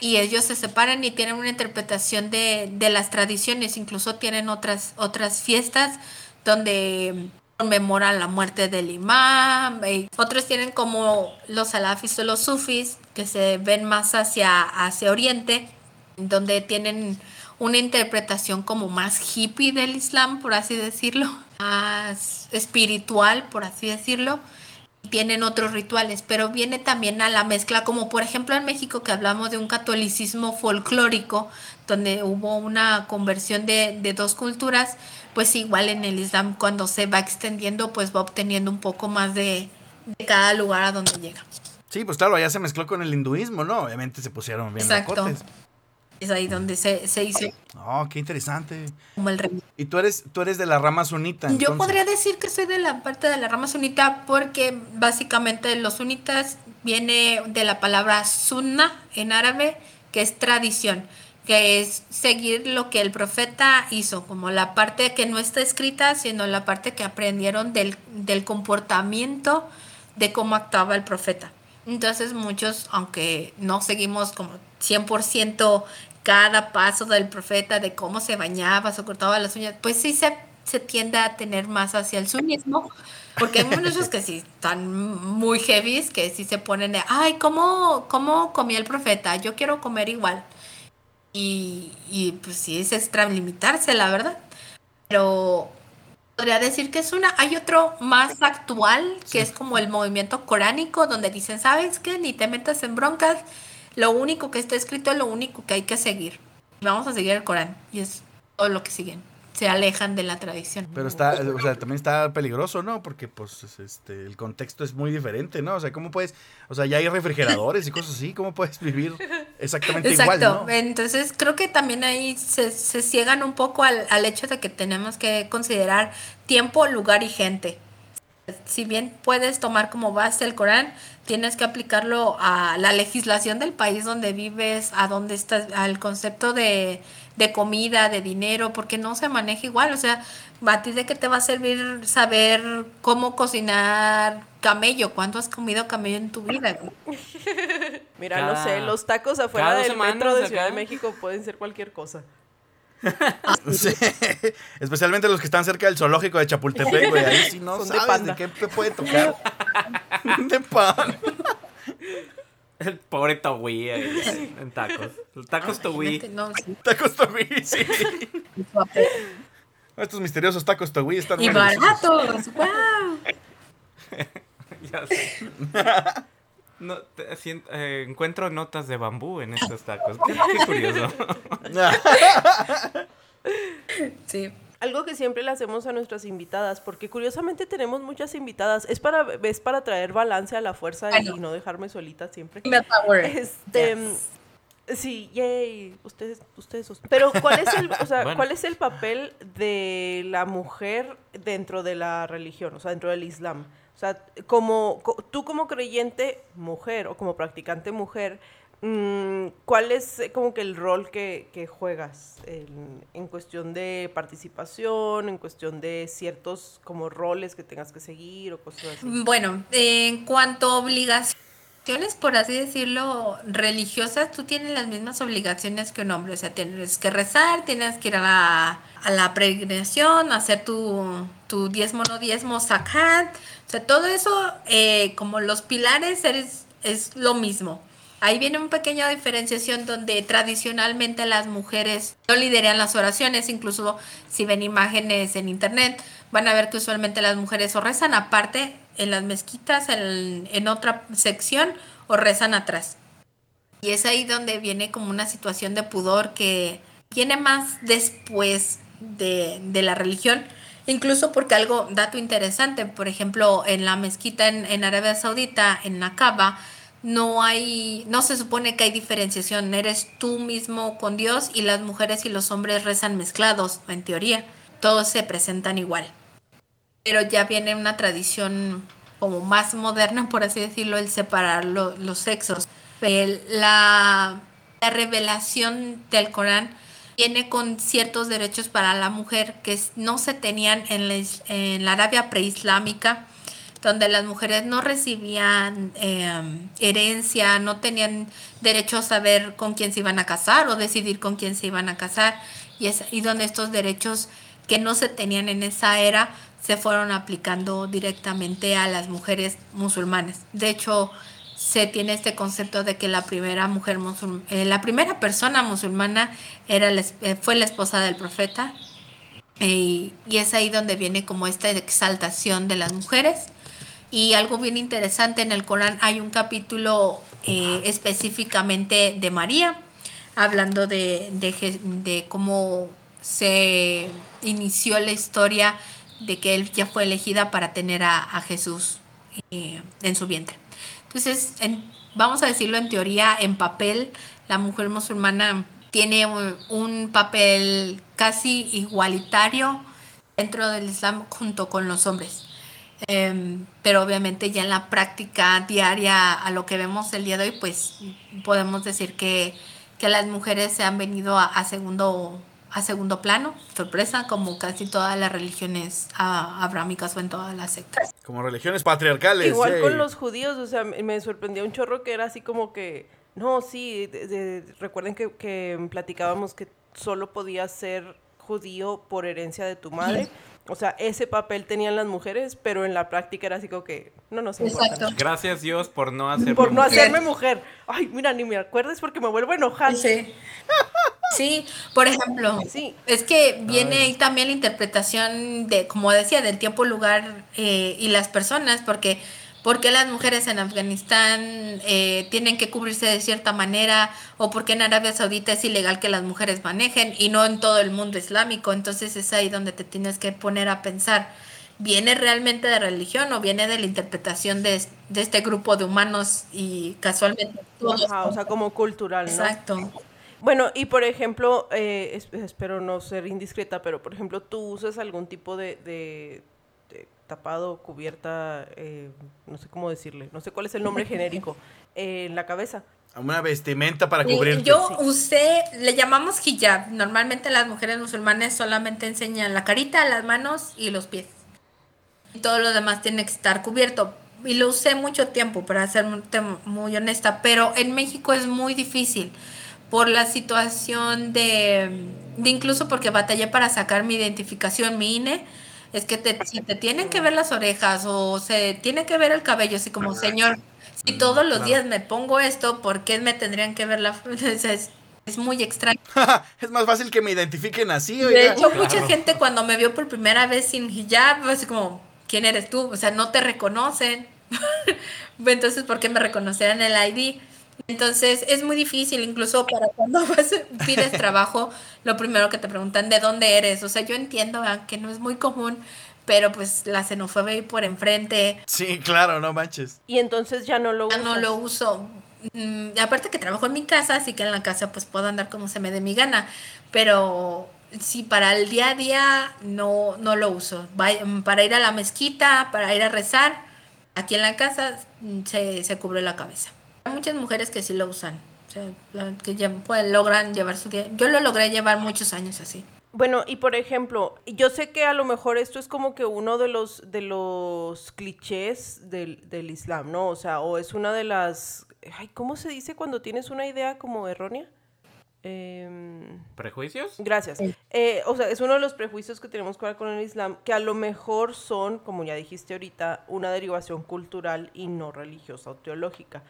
y ellos se separan y tienen una interpretación de, de las tradiciones, incluso tienen otras, otras fiestas donde conmemoran la muerte del imam, y otros tienen como los salafis o los sufis que se ven más hacia, hacia oriente, donde tienen una interpretación como más hippie del Islam, por así decirlo, más espiritual, por así decirlo. Tienen otros rituales, pero viene también a la mezcla, como por ejemplo en México que hablamos de un catolicismo folclórico, donde hubo una conversión de, de dos culturas, pues igual en el Islam cuando se va extendiendo, pues va obteniendo un poco más de, de cada lugar a donde llega. Sí, pues claro, allá se mezcló con el hinduismo, ¿no? Obviamente se pusieron bien Exacto. locotes. Es ahí donde se, se hizo Oh, qué interesante. como el rey. Y tú eres, tú eres de la rama sunita. Yo podría decir que soy de la parte de la rama sunita porque básicamente los sunitas viene de la palabra sunna en árabe, que es tradición, que es seguir lo que el profeta hizo, como la parte que no está escrita, sino la parte que aprendieron del, del comportamiento de cómo actuaba el profeta. Entonces muchos, aunque no seguimos como 100% cada paso del profeta, de cómo se bañaba, se cortaba las uñas, pues sí se, tiende a tener más hacia el sunismo, porque hay muchos que sí están muy heavy, que sí se ponen de, ay, ¿cómo, cómo comía el profeta? Yo quiero comer igual. Y, y pues sí, es extralimitarse, la verdad. Pero podría decir que es una. Hay otro más actual, que es como el movimiento coránico, donde dicen, ¿sabes qué? Ni te metas en broncas. Lo único que está escrito es lo único que hay que seguir. Vamos a seguir el Corán. Y es todo lo que siguen. Se alejan de la tradición. Pero está, o sea, también está peligroso, ¿no? Porque, pues, es- este, el contexto es muy diferente, ¿no? O sea, ¿cómo puedes, o sea, ya hay refrigeradores y cosas así, ¿cómo puedes vivir exactamente Exacto. igual, ¿no? Entonces creo que también ahí se, se ciegan un poco al, al hecho de que tenemos que considerar tiempo, lugar y gente. Si bien puedes tomar como base el Corán, tienes que aplicarlo a la legislación del país donde vives, a dónde estás, al concepto de, de comida, de dinero, porque no se maneja igual. O sea, ¿a ti de qué te va a servir saber cómo cocinar camello? ¿Cuánto has comido camello en tu vida? güey? (laughs) Mira, no sé, los tacos afuera del metro de acá. Ciudad de México pueden ser cualquier cosa. (laughs) Sí. Especialmente los que están cerca del zoológico de Chapultepec, güey. Ahí sí no Son de sabes de, panda. qué te puede tocar. de pan. El pobre ahí, en tacos. Los tacos. Imagínate, no, sí. Tacos Togui, sí. (laughs) Estos misteriosos tacos Togui están Y baratos, wow. (laughs) Ya sé. No, te- eh, encuentro notas de bambú en estos tacos. Qué, qué curioso. (laughs) Sí. Algo que siempre le hacemos a nuestras invitadas, porque curiosamente tenemos muchas invitadas, es para, es para traer balance a la fuerza y no dejarme solita siempre. Este, Yes. sí, yay, ustedes, ustedes. Pero ¿cuál es el, o sea, (laughs) Bueno. cuál es el papel de la mujer dentro de la religión, o sea, dentro del Islam? O sea, como co- tú como creyente mujer o como practicante mujer, mm, ¿cuál es eh, como que el rol que, juegas en, cuestión de participación, en cuestión de ciertos como roles que tengas que seguir o cosas así? Bueno, en cuanto a obligaciones, por así decirlo, religiosas, tú tienes las mismas obligaciones que un hombre. O sea, tienes que rezar, tienes que ir a la, a la peregrinación, hacer tu, tu diezmo, no diezmo, zakat. O sea, todo eso, eh, como los pilares, eres, es lo mismo. Ahí viene una pequeña diferenciación donde tradicionalmente las mujeres no lideran las oraciones, incluso si ven imágenes en internet, van a ver que usualmente las mujeres o rezan aparte en las mezquitas, en, en otra sección, o rezan atrás. Y es ahí donde viene como una situación de pudor que viene más después de, de la religión. Incluso porque algo, dato interesante, por ejemplo, en la mezquita en, en Arabia Saudita, en la Kaaba, no hay, no se supone que hay diferenciación, eres tú mismo con Dios y las mujeres y los hombres rezan mezclados, en teoría, todos se presentan igual. Pero ya viene una tradición como más moderna, por así decirlo, el separar lo- los sexos. La, la revelación del Corán viene con ciertos derechos para la mujer que no se tenían en la, Arabia preislámica, donde las mujeres no recibían eh, herencia, no tenían derecho a saber con quién se iban a casar o decidir con quién se iban a casar, y es ahí donde estos derechos que no se tenían en esa era se fueron aplicando directamente a las mujeres musulmanas. De hecho, se tiene este concepto de que la primera mujer musulmana, eh, la primera persona musulmana era eh, fue la esposa del profeta. y es ahí donde viene como esta exaltación de las mujeres. Y algo bien interesante en el Corán, hay un capítulo eh, específicamente de María, hablando de, de, cómo se inició la historia de que él ya fue elegida para tener a, Jesús en su vientre. Entonces, vamos a decirlo en teoría, en papel, la mujer musulmana tiene un, papel casi igualitario dentro del Islam junto con los hombres. Em, pero obviamente ya en la práctica diaria a lo que vemos el día de hoy, pues podemos decir que, las mujeres se han venido a segundo a segundo plano, sorpresa, como casi todas las religiones abrámicas o en todas las sectas. Como religiones patriarcales. Igual con los judíos, o sea, me sorprendió un chorro que era así como que, no, sí, recuerden que, que, platicábamos que solo podías ser judío por herencia de tu madre. O sea, ese papel tenían las mujeres, pero en la práctica era así como que no nos importa. Gracias Dios por no hacerme Por no hacerme mujer. Ay, mira, ni me acuerdes porque me vuelvo a enojar. Sí. Sí, por ejemplo, sí. es que viene ahí también la interpretación de, como decía, del tiempo, lugar eh, y las personas, porque ¿Por qué las mujeres en Afganistán eh, tienen que cubrirse de cierta manera? ¿O por qué en Arabia Saudita es ilegal que las mujeres manejen y no en todo el mundo islámico? Entonces es ahí donde te tienes que poner a pensar, ¿viene realmente de religión o viene de la interpretación de, este grupo de humanos y casualmente o sea, como cultural, ¿no? Exacto. Bueno, y por ejemplo, eh, espero no ser indiscreta, pero por ejemplo, ¿tú usas algún tipo de tapado, cubierta, eh, no sé cómo decirle, no sé cuál es el nombre genérico, (laughs) en la cabeza. Una vestimenta para cubrir. Yo usé, le llamamos hijab. Normalmente las mujeres musulmanes solamente enseñan la carita, las manos y los pies. Y todo lo demás tiene que estar cubierto. Y lo usé mucho tiempo, para ser muy honesta. Pero en México es muy difícil por la situación de, de incluso porque batallé para sacar mi identificación, mi INE es que te, si te tienen que ver las orejas o se tiene que ver el cabello, así como, señor, si todos los días me pongo esto, ¿por qué me tendrían que ver la... (laughs) Es, es muy extraño. (laughs) es más fácil que me identifiquen así. De hecho, mucha gente cuando me vio por primera vez sin hijab, así como, ¿quién eres tú? O sea, no te reconocen. (laughs) Entonces, ¿por qué me reconocerán el ID? Entonces es muy difícil, incluso para cuando (laughs) vas, pides trabajo, lo primero que te preguntan, ¿de dónde eres? O sea, yo entiendo que no es muy común, pero pues la xenofobia ahí por enfrente. Sí, claro, no manches. Y entonces ya no lo uso. Ya no lo uso. Mm, aparte que trabajo en mi casa, así que en la casa pues puedo andar como se me dé mi gana, pero sí, para el día a día no, no lo uso. Para ir a la mezquita, para ir a rezar, aquí en la casa mm, se, se cubre la cabeza. Hay muchas mujeres que sí lo usan, que ya, pues, logran llevar su día. Yo lo logré llevar muchos años así. Bueno, y por ejemplo, yo sé que a lo mejor esto es como que uno de los, de los clichés del, del Islam, ¿no? O sea, o es una de las... Ay, ¿Cómo se dice cuando tienes una idea como errónea? Em, ¿Prejuicios? Gracias. Eh, o sea, es uno de los prejuicios que tenemos con el Islam, que a lo mejor son, como ya dijiste ahorita, una derivación cultural y no religiosa o teológica.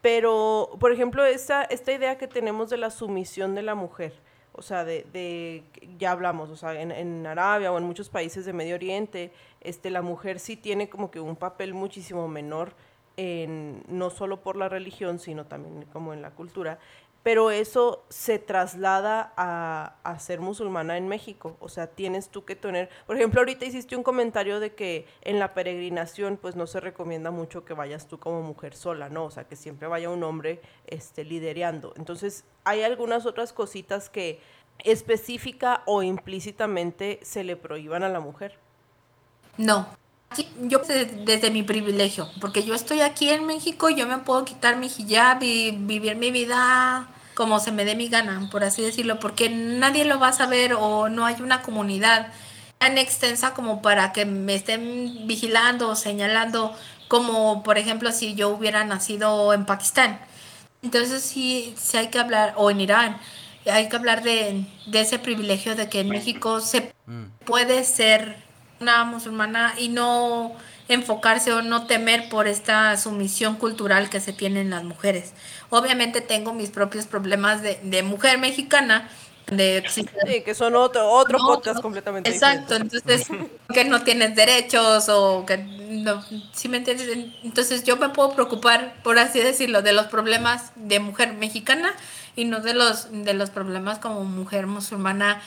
Pero, por ejemplo, esta, esta idea que tenemos de la sumisión de la mujer, o sea, de, de ya hablamos, o sea, en, en, Arabia o en muchos países de Medio Oriente, este, la mujer sí tiene como que un papel muchísimo menor, en, no solo por la religión, sino también como en la cultura pero eso se traslada a, ser musulmana en México. O sea, tienes tú que tener, por ejemplo, ahorita hiciste un comentario de que en la peregrinación pues no se recomienda mucho que vayas tú como mujer sola, ¿no? O sea, que siempre vaya un hombre este, liderando. Entonces, hay algunas otras cositas que específica o implícitamente se le prohíban a la mujer. No, yo desde mi privilegio, porque yo estoy aquí en México, yo me puedo quitar mi hijab y vivir mi vida como se me dé mi gana, por así decirlo, porque nadie lo va a saber o no hay una comunidad tan extensa como para que me estén vigilando o señalando, como por ejemplo si yo hubiera nacido en Pakistán. Entonces sí, sí hay que hablar, o en Irán, hay que hablar de, de ese privilegio de que en México se mm. puede ser una musulmana y no enfocarse o no temer por esta sumisión cultural que se tiene en las mujeres. Obviamente tengo mis propios problemas de, de mujer mexicana, de sí, que son otro, otro podcast completamente exacto entonces (laughs) que no tienes derechos o que no si me entiendes entonces yo me puedo preocupar por así decirlo de los problemas de mujer mexicana y no de los de los problemas como mujer musulmana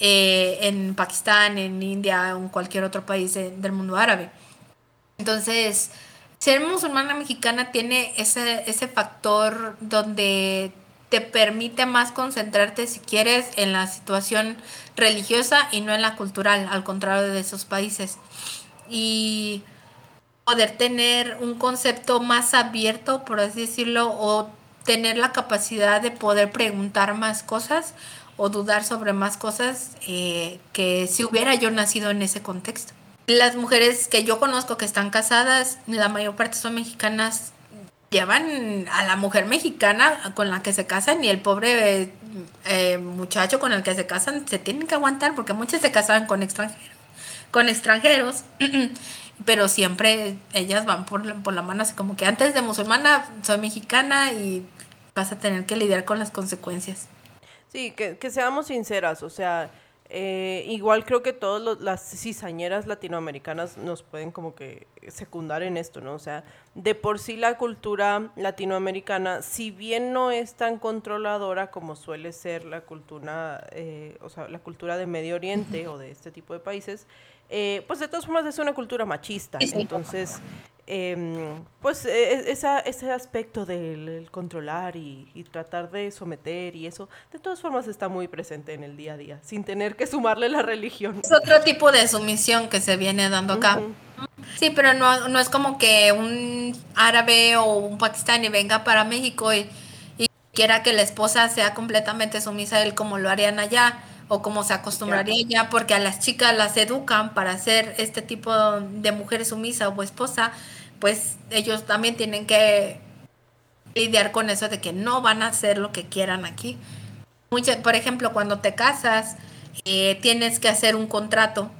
eh, en Pakistán en India o en cualquier otro país del mundo árabe entonces ser musulmana mexicana tiene ese, ese factor donde te permite más concentrarte, si quieres, en la situación religiosa y no en la cultural, al contrario de esos países. Y poder tener un concepto más abierto, por así decirlo, o tener la capacidad de poder preguntar más cosas o dudar sobre más cosas eh, que si hubiera yo nacido en ese contexto. Las mujeres que yo conozco que están casadas, la mayor parte son mexicanas, llevan a la mujer mexicana con la que se casan y el pobre eh, muchacho con el que se casan se tienen que aguantar porque muchas se casan con extranjeros, con extranjeros, (clears throat) pero siempre ellas van por por la mano así como que antes de musulmana soy mexicana y vas a tener que lidiar con las consecuencias. Sí, que, que seamos sinceras, o sea, eh, igual creo que todas las cizañeras latinoamericanas nos pueden como que secundar en esto, ¿no? O sea, de por sí la cultura latinoamericana, si bien no es tan controladora como suele ser la cultura, eh, o sea, la cultura de Medio Oriente o de este tipo de países, eh, pues de todas formas es una cultura machista. Entonces, Em, pues e, e, esa, ese aspecto del controlar y, tratar de someter y eso, de todas formas está muy presente en el día a día, sin tener que sumarle la religión. Es otro tipo de sumisión que se viene dando acá. Sí, pero no, no es como que un árabe o un pakistaní venga para México y, y quiera que la esposa sea completamente sumisa a él como lo harían allá o como se acostumbraría ya, porque a las chicas las educan para ser este tipo de mujer sumisa o esposa, pues ellos también tienen que lidiar con eso de que no van a hacer lo que quieran aquí. por ejemplo, cuando te casas, eh, tienes que hacer un contrato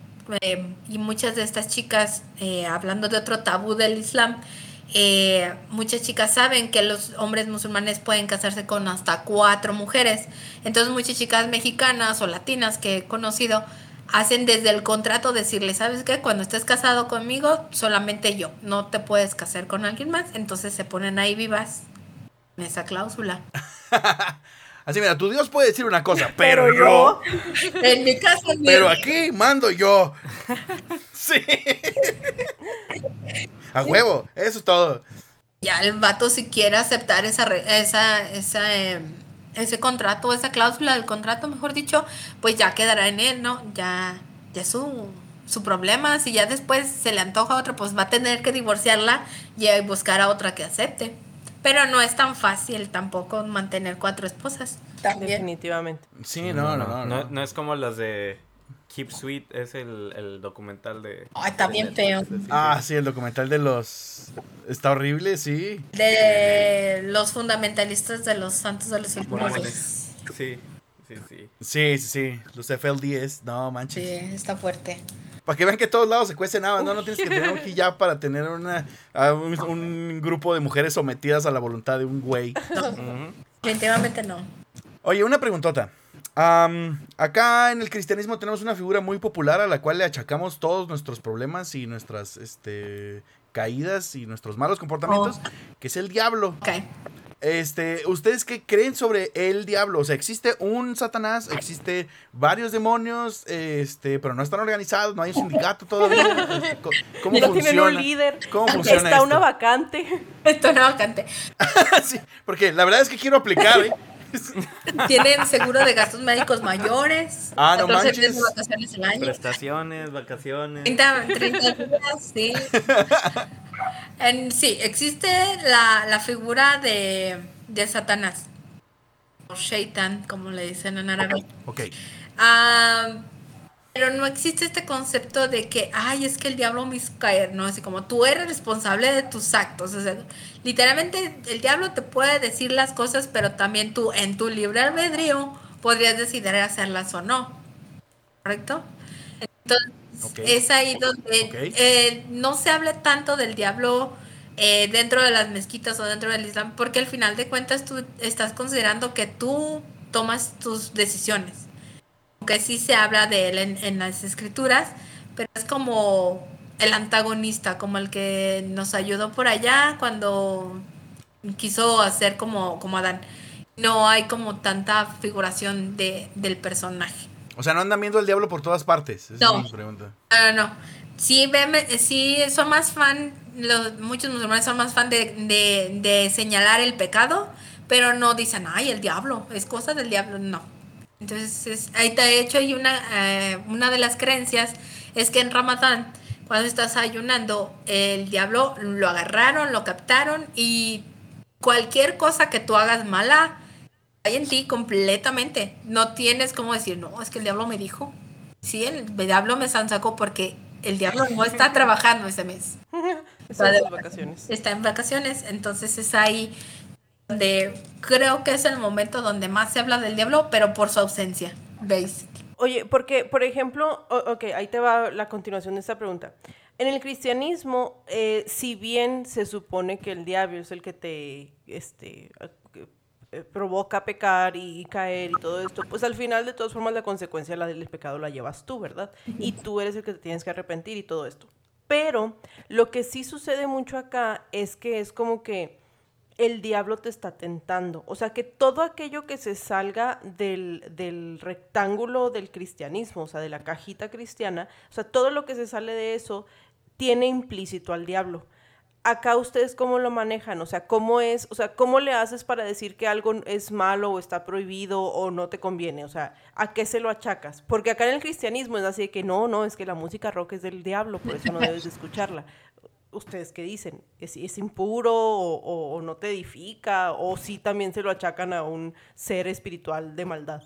eh, y muchas de estas chicas, eh, hablando de otro tabú del Islam, eh, muchas chicas saben que los hombres musulmanes pueden casarse con hasta cuatro mujeres. Entonces muchas chicas mexicanas o latinas que he conocido hacen desde el contrato decirle, ¿sabes qué? Cuando estés casado conmigo, solamente yo, no te puedes casar con alguien más. Entonces se ponen ahí vivas en esa cláusula. (laughs) Así, mira, tu Dios puede decir una cosa, pero, yo. En mi caso. Pero aquí mando yo. (laughs) Sí. (laughs) A huevo, eso es todo. Ya el vato si quiere aceptar esa, esa, esa em, ese contrato, esa cláusula del contrato, mejor dicho, pues ya quedará en él, ¿no? Ya, ya su, su problema. Si ya después se le antoja a otra, pues va a tener que divorciarla y buscar a otra que acepte. Pero no es tan fácil tampoco mantener cuatro esposas. Definitivamente. Sí, no no no, no no, es como las de Keep Sweet es el, documental de... Ay, está bien feo. Ah, sí, el documental de los... Está horrible, sí. De los fundamentalistas de los santos de los últimos Sí, sí, sí. Sí, sí, sí. Los FLDS, no manches. Sí, está fuerte. Para que vean que todos lados se cuece nada, ¿no? No tienes que tener un hijab para tener una, un, grupo de mujeres sometidas a la voluntad de un güey. Definitivamente no. Oye, una preguntota acá en el cristianismo tenemos una figura muy popular a la cual le achacamos todos nuestros problemas y nuestras este, caídas y nuestros malos comportamientos, oh. que es el diablo. Este, ¿ustedes qué creen sobre el diablo? O sea, existe un Satanás, existe varios demonios, este, pero no están organizados, no hay un sindicato todavía. (laughs) ¿Cómo no tienen un líder. ¿Cómo funciona Está una vacante. Está una vacante. (laughs) sí, porque la verdad es que quiero aplicar, ¿eh? (laughs) Tienen seguro de gastos médicos mayores. Ah, no manches. vacaciones al año. Prestaciones, vacaciones. 30, 30 días, sí. (laughs) sí, existe la, la figura de, de Satanás. O Shaitan, como le dicen en árabe. Ok. Ah, pero no existe este concepto de que, ay, es que el diablo me hizo caer, ¿no? Así como tú eres responsable de tus actos. O sea, literalmente el diablo te puede decir las cosas, pero también tú, en tu libre albedrío, podrías decidir hacerlas o no. ¿Correcto? Entonces, Es ahí donde eh, no se hable tanto del diablo eh, dentro de las mezquitas o dentro del Islam, porque al final de cuentas tú estás considerando que tú tomas tus decisiones. Aunque sí se habla de él en, las escrituras, pero es como el antagonista, como el que nos ayudó por allá cuando quiso hacer como, como Adán. No hay como tanta figuración de, del personaje. O sea, no andan viendo el diablo por todas partes. no. Es mi pregunta. No, no, no. Sí, sí, son más fan, los, muchos musulmanes son más fan de, señalar el pecado, pero no dicen, ay, el diablo, es cosa del diablo, no. Entonces, ahí de hecho hay una, eh, una de las creencias es que en Ramadán, cuando estás ayunando, el diablo lo agarraron, lo captaron y cualquier cosa que tú hagas mala, hay en ti completamente. No tienes como decir, no, es que el diablo me dijo. Sí, el diablo me sacó porque el diablo no está (laughs) trabajando ese mes. está en vacaciones. Está en vacaciones, entonces es ahí donde creo que es el momento donde más se habla del diablo, pero por su ausencia, ¿veis? Oye, porque, por ejemplo, ok, ahí te va la continuación de esta pregunta. En el cristianismo, eh, si bien se supone que el diablo es el que te este, eh, provoca pecar y, caer y todo esto, pues al final de todas formas la consecuencia del pecado la llevas tú, ¿verdad? Y tú eres el que te tienes que arrepentir y todo esto. Pero lo que sí sucede mucho acá es que es como que el diablo te está tentando. O sea, que todo aquello que se salga del, del, rectángulo del cristianismo, o sea, de la cajita cristiana, o sea, todo lo que se sale de eso tiene implícito al diablo acá ustedes cómo lo manejan, o sea, cómo es, o sea, cómo le haces para decir que algo es malo o está prohibido o no te conviene, o sea, ¿a qué se lo achacas? Porque acá en el cristianismo es así de que no, no, es que la música rock es del diablo, por eso no debes de escucharla. ¿Ustedes qué dicen? ¿Es, es impuro o, o, no te edifica? ¿O sí también se lo achacan a un ser espiritual de maldad?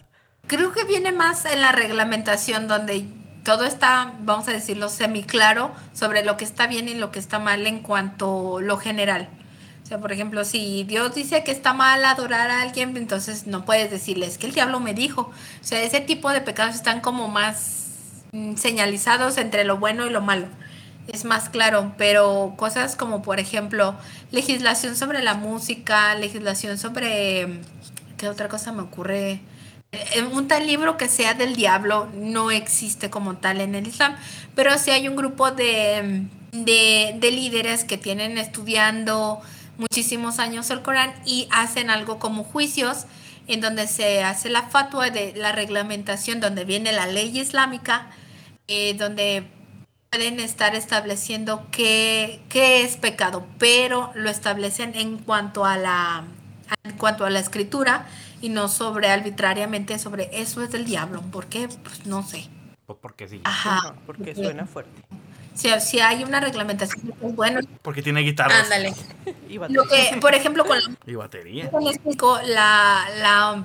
Creo que viene más en la reglamentación donde todo está, vamos a decirlo, semi claro sobre lo que está bien y lo que está mal en cuanto a lo general. O sea, por ejemplo, si Dios dice que está mal adorar a alguien, entonces no puedes decirles que el diablo me dijo. O sea, ese tipo de pecados están como más mm, señalizados entre lo bueno y lo malo. Es más claro, pero cosas como, por ejemplo, legislación sobre la música, legislación sobre... ¿Qué otra cosa me ocurre? un tal libro que sea del diablo no existe como tal en el Islam, pero sí hay un grupo de, de, líderes que tienen estudiando muchísimos años el Corán y hacen algo como juicios en donde se hace la fatua de la reglamentación, donde viene la ley islámica, eh, donde pueden estar estableciendo qué, qué, es pecado, pero lo establecen en cuanto a la, en cuanto a la escritura y no sobre arbitrariamente sobre eso es del diablo. ¿Por qué? Pues no sé. Pues porque sí. Ajá. porque suena fuerte. Si, si hay una reglamentación, pues bueno. Porque tiene guitarra. Ándale. por ejemplo, con la. Y batería. La, la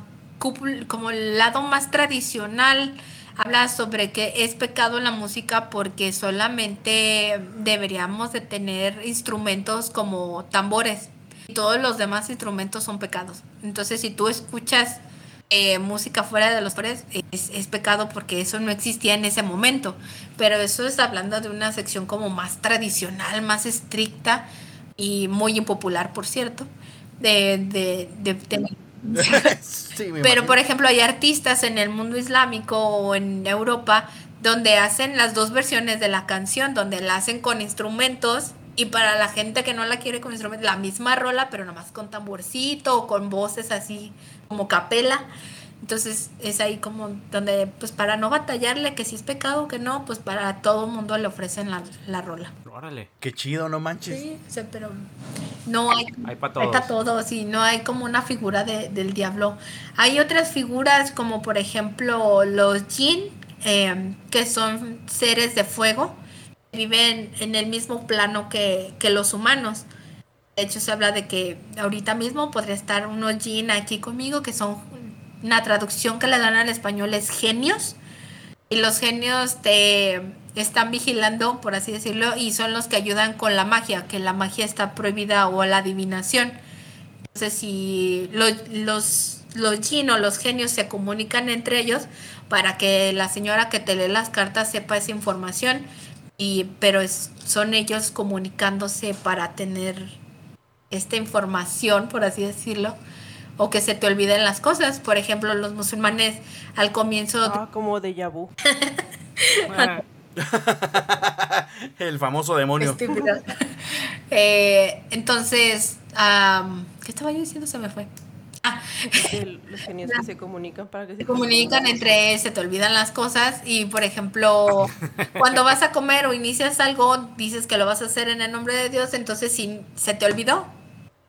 como el lado más tradicional habla sobre que es pecado la música porque solamente deberíamos de tener instrumentos como tambores todos los demás instrumentos son pecados. Entonces, si tú escuchas eh, música fuera de los pares, es, pecado porque eso no existía en ese momento. Pero eso está hablando de una sección como más tradicional, más estricta y muy impopular, por cierto, de, de, Pero, por ejemplo, hay artistas en el mundo islámico o en Europa donde hacen las dos versiones de la canción, donde la hacen con instrumentos y para la gente que no la quiere con instrumento, la misma rola, pero nada más con tamborcito o con voces así como capela. Entonces es ahí como donde, pues para no batallarle que si es pecado que no, pues para todo el mundo le ofrecen la, la rola. Órale. Qué chido, no manches. Sí, pero no hay, hay para todos. Hay todos y no hay como una figura de, del diablo. Hay otras figuras como por ejemplo los jin, eh, que son seres de fuego viven en el mismo plano que, los humanos. De hecho, se habla de que ahorita mismo podría estar unos jin aquí conmigo, que son una traducción que le dan al español es genios. Y los genios te están vigilando, por así decirlo, y son los que ayudan con la magia, que la magia está prohibida o la adivinación. Entonces, si los los jin o los genios se comunican entre ellos para que la señora que te lee las cartas sepa esa información. Y, pero es, son ellos comunicándose para tener esta información, por así decirlo, o que se te olviden las cosas. Por ejemplo, los musulmanes al comienzo... Ah, como de vu. (laughs) El famoso demonio. Eh, entonces, ¿qué estaba yo diciendo? Se me fue. Ah. los genios que se comunican para que se, comunican entre se te olvidan las cosas y por ejemplo cuando vas a comer o inicias algo dices que lo vas a hacer en el nombre de Dios entonces si se te olvidó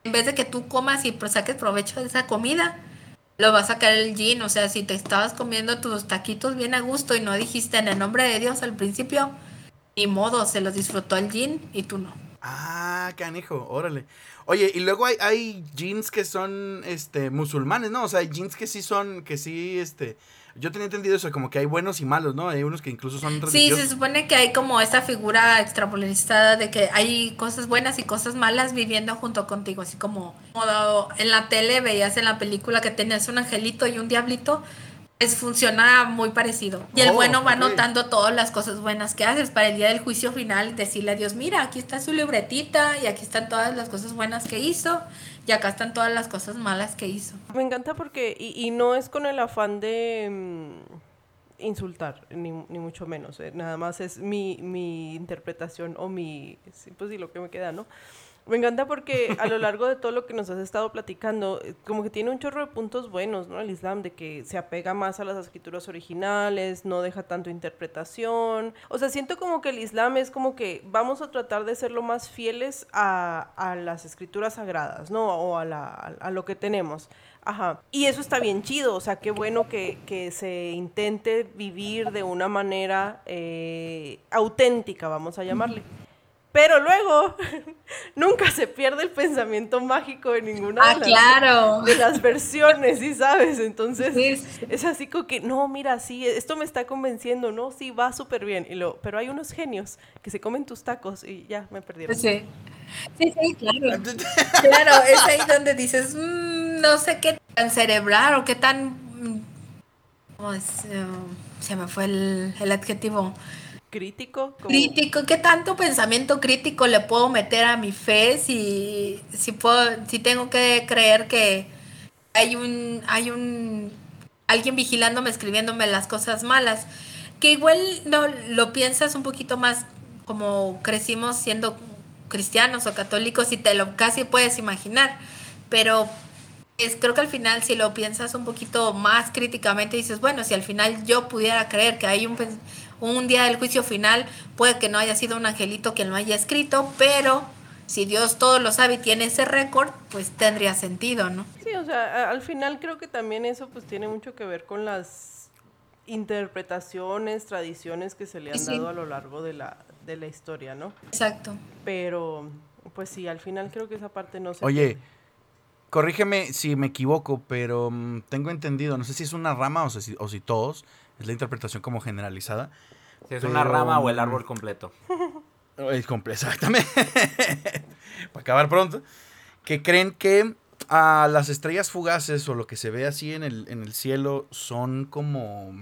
en vez de que tú comas y pues saques provecho de esa comida lo va a sacar el jean. O sea, si te estabas comiendo tus taquitos bien a gusto y no dijiste en el nombre de Dios al principio, ni modo, se los disfrutó el jean y tú no. Ah, canijo, órale. Oye, y luego hay, hay jeans que son este musulmanes, ¿no? O sea, hay jeans que sí son, que sí, este, yo tenía entendido eso, como que hay buenos y malos, ¿no? Hay unos que incluso son religiosos. Sí, se supone que hay como esa figura extrapolarizada de que hay cosas buenas y cosas malas viviendo junto contigo, así como, en la tele veías en la película que tenías un angelito y un diablito, pues funciona muy parecido. Y el oh, bueno va notando todas las cosas buenas que haces para el día del juicio final, decirle a Dios, mira, aquí está su libretita y aquí están todas las cosas buenas que hizo y acá están todas las cosas malas que hizo. Me encanta porque, y, no es con el afán de mm, insultar, ni, ni, mucho menos, eh, nada más es mi, mi interpretación o mi, pues sí, lo que me queda, ¿no? Me encanta porque a lo largo de todo lo que nos has estado platicando, eh, como que tiene un chorro de puntos buenos, ¿no? El Islam, de que se apega más a las escrituras originales, no deja tanto interpretación. O sea, siento como que el Islam es como que vamos a tratar de ser lo más fieles a, las escrituras sagradas, ¿no? O a, la, lo que tenemos. Ajá. Y eso está bien chido, o sea, qué bueno que, que se intente vivir de una manera eh, auténtica, vamos a llamarle. Pero luego (laughs) nunca se pierde el pensamiento mágico de ninguna ah, de, las, de, las, versiones, ¿sí sabes? Entonces es así como que, no, mira, sí, esto me está convenciendo, ¿no? Sí, va súper bien. Y lo, pero hay unos genios que se comen tus tacos y ya me perdieron. Sí, sí, sí claro. (laughs) claro, es ahí donde dices, mm, no sé qué tan cerebral o qué tan... Mm, oh, se me fue el, el adjetivo crítico. Crítico, ¿qué tanto pensamiento crítico le puedo meter a mi fe si, si, puedo, si tengo que creer que hay un, hay un alguien vigilándome, escribiéndome las cosas malas? Que igual no lo piensas un poquito más como crecimos siendo cristianos o católicos y te lo casi puedes imaginar, pero es, creo que al final si lo piensas un poquito más críticamente dices, bueno, si al final yo pudiera creer que hay un un día del juicio final puede que no haya sido un angelito quien lo haya escrito, pero si Dios todo lo sabe y tiene ese récord, pues tendría sentido, ¿no? Sí, o sea, al final creo que también eso pues tiene mucho que ver con las interpretaciones, tradiciones que se le han dado a lo largo de la, de la historia, ¿no? Exacto. Pero, pues sí, al final creo que esa parte no se... Oye, corrígeme si me equivoco, pero mm, tengo entendido, no sé si es una rama o si, o si todos, es la interpretación como generalizada. Si es una rama o el árbol completo. (laughs) Es completo, exactamente. (laughs) Para acabar pronto. Que creen que a las estrellas fugaces o lo que se ve así en el, en el cielo son como...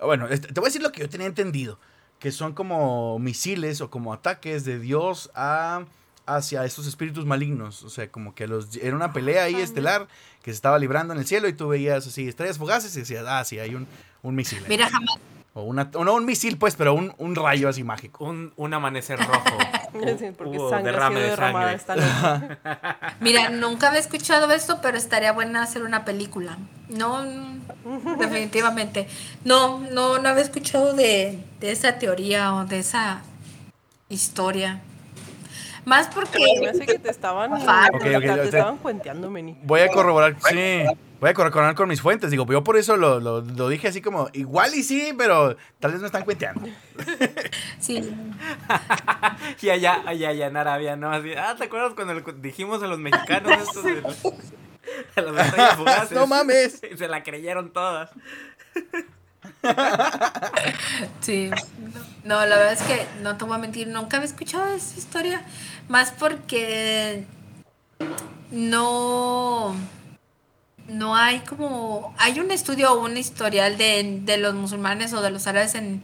Bueno, te voy a decir lo que yo tenía entendido. Que son como misiles o como ataques de Dios a hacia estos espíritus malignos. O sea, como que los era una pelea ahí estelar que se estaba librando en el cielo y tú veías así estrellas fugaces y decías, ah, sí, hay un, un misil. Mira, jamás. O una, no un misil, pues, pero un, un rayo así mágico. Un, un amanecer rojo. (laughs) porque sangre derrame de sangre. (laughs) Mira, nunca había escuchado esto, pero estaría buena hacer una película. No, definitivamente. No, no, no había escuchado de, de esa teoría o de esa historia. Más porque. Me hace que te estaban. Okay, okay, te estaban cuenteando, Meni. Voy a corroborar, sí. Voy a corroborar con mis fuentes. Digo, yo por eso lo, lo, lo, dije así como, igual y sí, pero tal vez me están cuenteando. (laughs) Sí. (laughs) y allá, allá, allá en Arabia, ¿no? Así, ah, ¿te acuerdas cuando dijimos a los mexicanos (laughs) esto de los, de los fugaces? No mames. Se la creyeron todas. Sí, no, la verdad es que no te voy a mentir, nunca había escuchado esa historia, más porque no, no hay como, hay un estudio o un historial de, de los musulmanes o de los árabes en,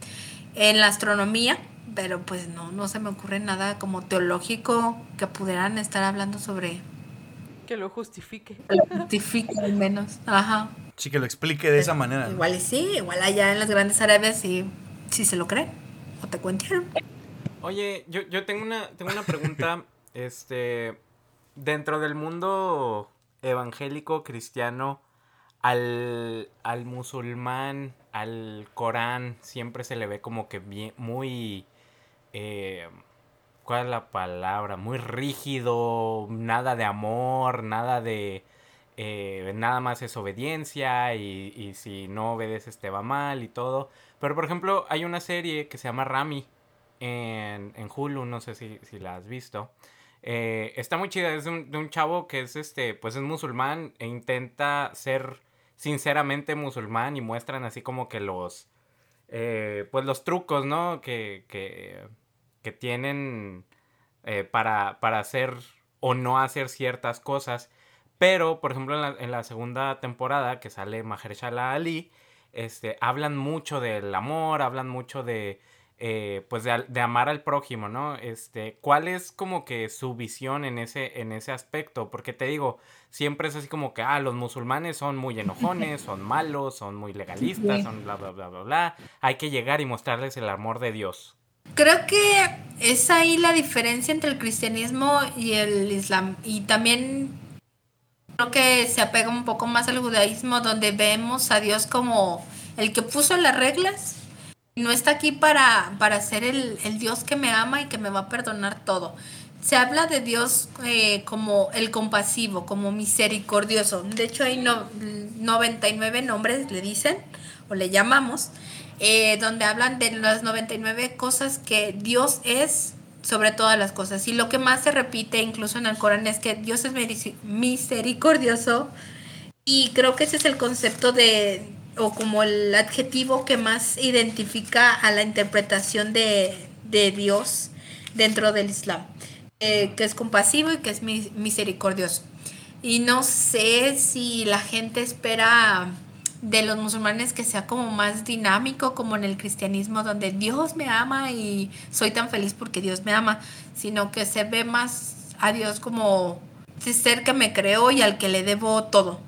en la astronomía, pero pues no, no se me ocurre nada como teológico que pudieran estar hablando sobre... Que lo justifique. Que lo justifique al menos, ajá. Sí, que lo explique de esa manera. Igual y sí, igual allá en las grandes Arabias sí, sí se lo creen, o te cuentan. Oye, yo, yo tengo una, tengo una pregunta, (laughs) este, dentro del mundo evangélico cristiano, al, al musulmán, al Corán, siempre se le ve como que bien, muy, eh, ¿cuál es la palabra? Muy rígido, nada de amor, nada de, eh, nada más es obediencia y, y si no obedeces te va mal y todo. Pero por ejemplo, hay una serie que se llama Rami en, en Hulu, no sé si, si la has visto. Eh, está muy chida, es de un, chavo que es este, pues es musulmán e intenta ser sinceramente musulmán y muestran así como que los, eh, pues los trucos, ¿no? Que, que, que tienen eh, para, para hacer o no hacer ciertas cosas. Pero, por ejemplo, en la, en la segunda temporada que sale Mahershala Ali, este, hablan mucho del amor, hablan mucho de, eh, pues de, de, amar al prójimo, ¿no? Este, ¿cuál es como que su visión en ese, en ese aspecto? Porque te digo, siempre es así como que, ah, los musulmanes son muy enojones, son malos, son muy legalistas, son bla, bla, bla, bla, bla. Hay que llegar y mostrarles el amor de Dios. Creo que es ahí la diferencia entre el cristianismo y el islam. Y también creo que se apega un poco más al judaísmo, donde vemos a Dios como el que puso las reglas no está aquí para, para ser el, el, Dios que me ama y que me va a perdonar todo. Se habla de Dios eh, como el compasivo, como misericordioso. De hecho, hay no, 99 nombres, le dicen, o le llamamos, eh, donde hablan de las 99 cosas que Dios es sobre todas las cosas. Y lo que más se repite incluso en el Corán es que Dios es misericordioso. Y creo que ese es el concepto de, o como el adjetivo que más identifica a la interpretación de, de Dios dentro del Islam, eh, que es compasivo y que es misericordioso. Y no sé si la gente espera de los musulmanes que sea como más dinámico como en el cristianismo donde Dios me ama y soy tan feliz porque Dios me ama, sino que se ve más a Dios como ser que me creó y al que le debo todo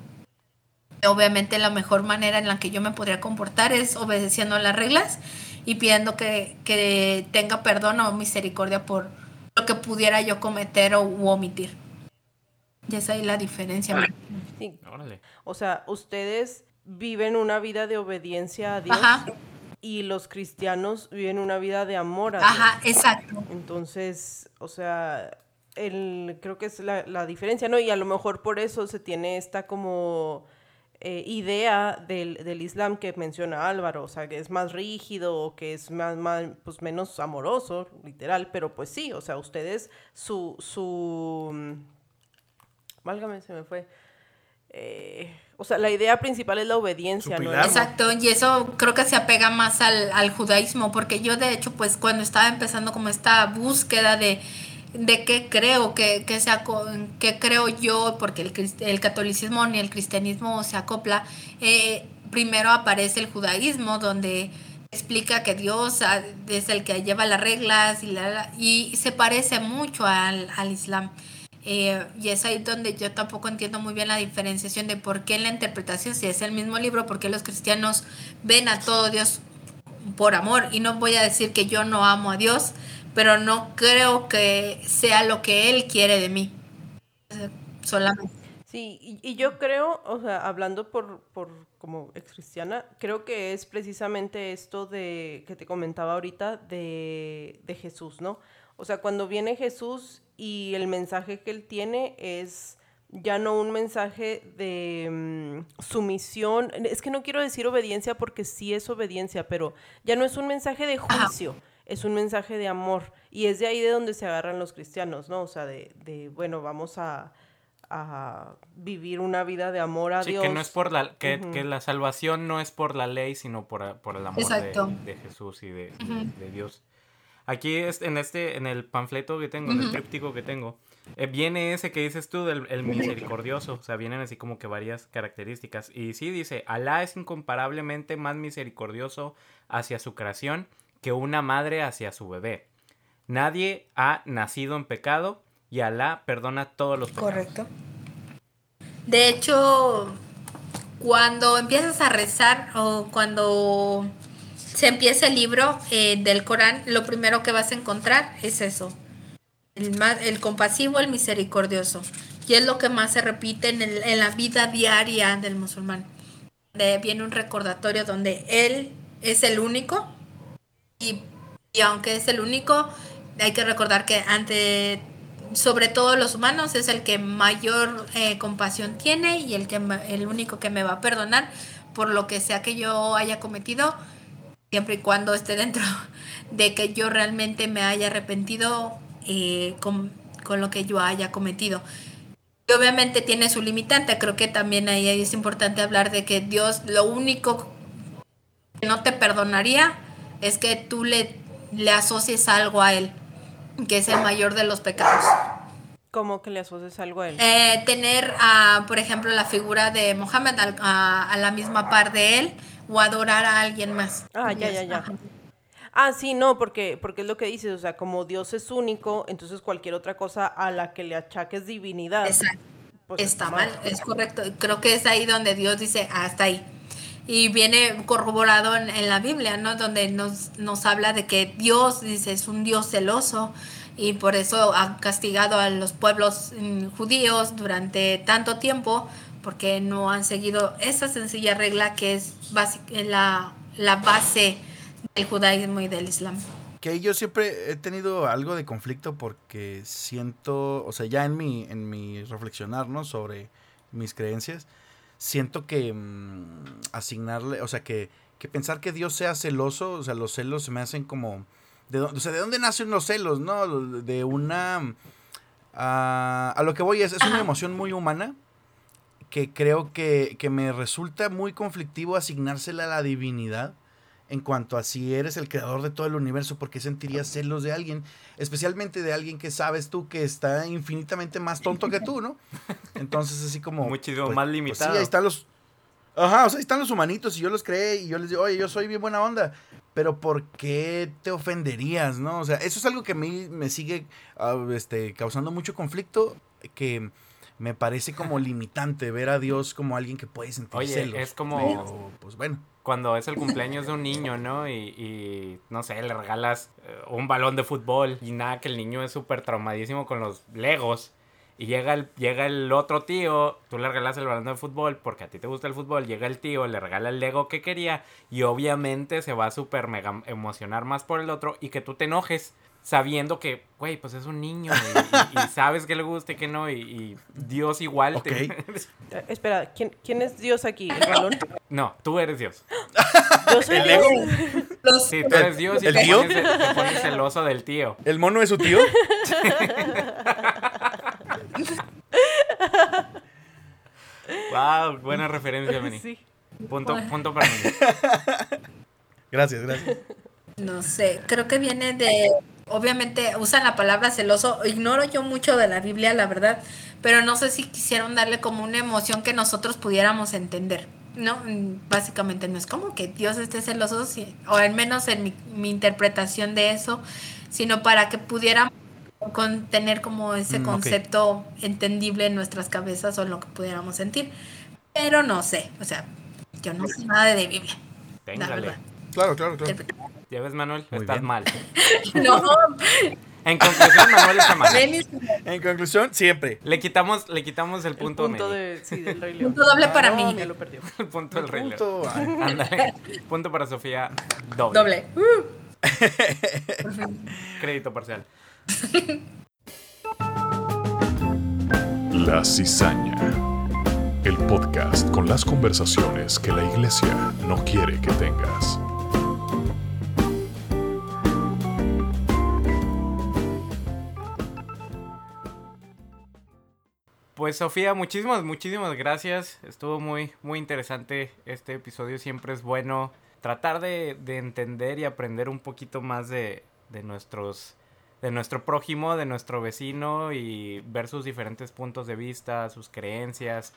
obviamente la mejor manera en la que yo me podría comportar es obedeciendo las reglas y pidiendo que, que tenga perdón o misericordia por lo que pudiera yo cometer o u omitir. Y esa es la diferencia. Sí. O sea, ustedes viven una vida de obediencia a Dios Ajá. y los cristianos viven una vida de amor a Dios. Ajá, exacto. Entonces, o sea, el, creo que es la, la diferencia, ¿no? Y a lo mejor por eso se tiene esta como eh, idea del, del, Islam que menciona Álvaro, o sea, que es más rígido o que es más, más, pues menos amoroso, literal, pero pues sí, o sea, ustedes, su, su, válgame, se me fue, eh, o sea, la idea principal es la obediencia, ¿no? Exacto, y eso creo que se apega más al, al judaísmo, porque yo de hecho, pues cuando estaba empezando como esta búsqueda de de qué creo, que, que, sea, que creo yo, porque el, el, catolicismo ni el cristianismo se acopla, eh, primero aparece el judaísmo, donde explica que Dios es el que lleva las reglas y, la, y se parece mucho al, al Islam. Eh, y es ahí donde yo tampoco entiendo muy bien la diferenciación de por qué la interpretación, si es el mismo libro, por qué los cristianos ven a todo Dios por amor. Y no voy a decir que yo no amo a Dios, pero no creo que sea lo que él quiere de mí. Solamente. Sí, y, y yo creo, o sea, hablando por, por como ex cristiana, creo que es precisamente esto de que te comentaba ahorita de, de Jesús, ¿no? O sea, cuando viene Jesús y el mensaje que él tiene es ya no un mensaje de um, sumisión, es que no quiero decir obediencia porque sí es obediencia, pero ya no es un mensaje de juicio. Ajá es un mensaje de amor. Y es de ahí de donde se agarran los cristianos, ¿no? O sea, de, de bueno, vamos a, a, vivir una vida de amor a sí, Dios. que no es por la, que, uh -huh. que, la salvación no es por la ley, sino por, por el amor de, de, Jesús y de, uh -huh. de, Dios. Aquí es, en este, en el panfleto que tengo, en el tríptico que tengo, eh, viene ese que dices tú del el misericordioso. O sea, vienen así como que varias características. Y sí dice, Alá es incomparablemente más misericordioso hacia su creación que una madre hacia su bebé. Nadie ha nacido en pecado y Alá perdona todos los pecados. Correcto. De hecho, cuando empiezas a rezar o cuando se empieza el libro eh, del Corán, lo primero que vas a encontrar es eso. El, más, el compasivo, el misericordioso. Y es lo que más se repite en, el- en la vida diaria del musulmán. De, viene un recordatorio donde él es el único y, aunque es el único, hay que recordar que ante, sobre todo los humanos, es el que mayor eh, compasión tiene y el, que, el único que me va a perdonar por lo que sea que yo haya cometido, siempre y cuando esté dentro (laughs) de que yo realmente me haya arrepentido eh, con, con lo que yo haya cometido. Y obviamente tiene su limitante, creo que también ahí es importante hablar de que Dios lo único que no te perdonaría es que tú le, le asocies algo a Él, que es el mayor de los pecados. Como que le asocias algo a él. Eh, tener, ah, por ejemplo, la figura de Mohammed a, a la misma par de Él o adorar a alguien más. Ah, ya, ya, ya. Ajá. Ah, sí, no, porque, porque es lo que dices, o sea, como Dios es único, entonces cualquier otra cosa a la que le achaques divinidad. Exacto. pues, está mal, es correcto. Creo que es ahí donde Dios dice, hasta ahí. Y viene corroborado en, en la Biblia, ¿no? Donde nos, nos habla de que Dios, dice, es un Dios celoso y por eso ha castigado a los pueblos mm, judíos durante tanto tiempo porque no han seguido esa sencilla regla que es basi- la, la base del judaísmo y del islam. Que yo siempre he tenido algo de conflicto porque siento, o sea, ya en mi, en mi reflexionar, ¿no? Sobre mis creencias, siento que mm, asignarle, o sea, que, que pensar que Dios sea celoso, o sea, los celos se me hacen como, de, o sea, ¿de dónde nacen los celos, no? De una, ah, a lo que voy es, es una emoción muy humana que creo que, que me resulta muy conflictivo asignársela a la divinidad en cuanto a si eres el creador de todo el universo, ¿por qué sentirías celos de alguien? Especialmente de alguien que sabes tú que está infinitamente más tonto que tú, ¿no? Entonces, así como... Muchísimo más sí, limitado. ahí están los... Ajá, o sea, ahí están los humanitos y yo los creé y yo les digo, oye, yo soy bien buena onda. Pero ¿por qué te ofenderías, no? O sea, eso es algo que a mí me sigue ah, este, causando mucho conflicto, que me parece como limitante ver a Dios como alguien que puede sentir Oye, celos. es como- pues bueno. cuando es el cumpleaños de un niño, ¿no? Y, y, no sé, le regalas eh, un balón de fútbol y nada, que el niño es súper traumadísimo con los legos. Y llega el, llega el otro tío, tú le regalas el balón de fútbol porque a ti te gusta el fútbol, llega el tío, le regala el Lego que quería y obviamente se va a súper mega emocionar más por el otro y que tú te enojes sabiendo que, güey, pues es un niño y, y- y sabes que le gusta y que no y, y Dios igual te- Eh, (laughs) espera, ¿quién, ¿quién es Dios aquí? ¿El balón? no, tú eres Dios. Yo soy ¿El Dios. Los, Sí, tú eres Dios y ¿El te, tío? Pones, te pones celoso del tío. ¿El mono es su tío? (laughs) Wow, buena referencia, Meni. Sí. Punto, punto para mí. Gracias, gracias. No sé, creo que viene de, obviamente usan la palabra celoso, ignoro yo mucho de la Biblia, la verdad, pero no sé si quisieron darle como una emoción que nosotros pudiéramos entender, ¿no? Mm, Básicamente no es como que Dios esté celoso, o al menos en mi, mi interpretación de eso, sino para que pudiéramos con, tener como ese Mm, concepto entendible en nuestras cabezas o en lo que pudiéramos sentir. Pero no sé, o sea, yo no sé nada de Biblia. La Téngale. verdad. Claro, claro, claro. Ya ves, Manuel, Muy estás bien. mal. (laughs) No, En conclusión, Manuel está mal. En conclusión, siempre. Le quitamos, le quitamos el El punto, punto Meni. de, sí, del Rey León. Punto doble para Ah, no, mí. ya lo perdió. (laughs) El punto del rey. León. Punto. Ay, Ándale. Punto para Sofía, doble. doble. (laughs) Crédito parcial. La Cizaña. El podcast con las conversaciones que la iglesia no quiere que tengas. Pues Sofía, muchísimas, muchísimas gracias. Estuvo muy, muy interesante este episodio. Siempre es bueno tratar de, de entender y aprender un poquito más de, de nuestros de nuestro prójimo, de nuestro vecino y ver sus diferentes puntos de vista, sus creencias,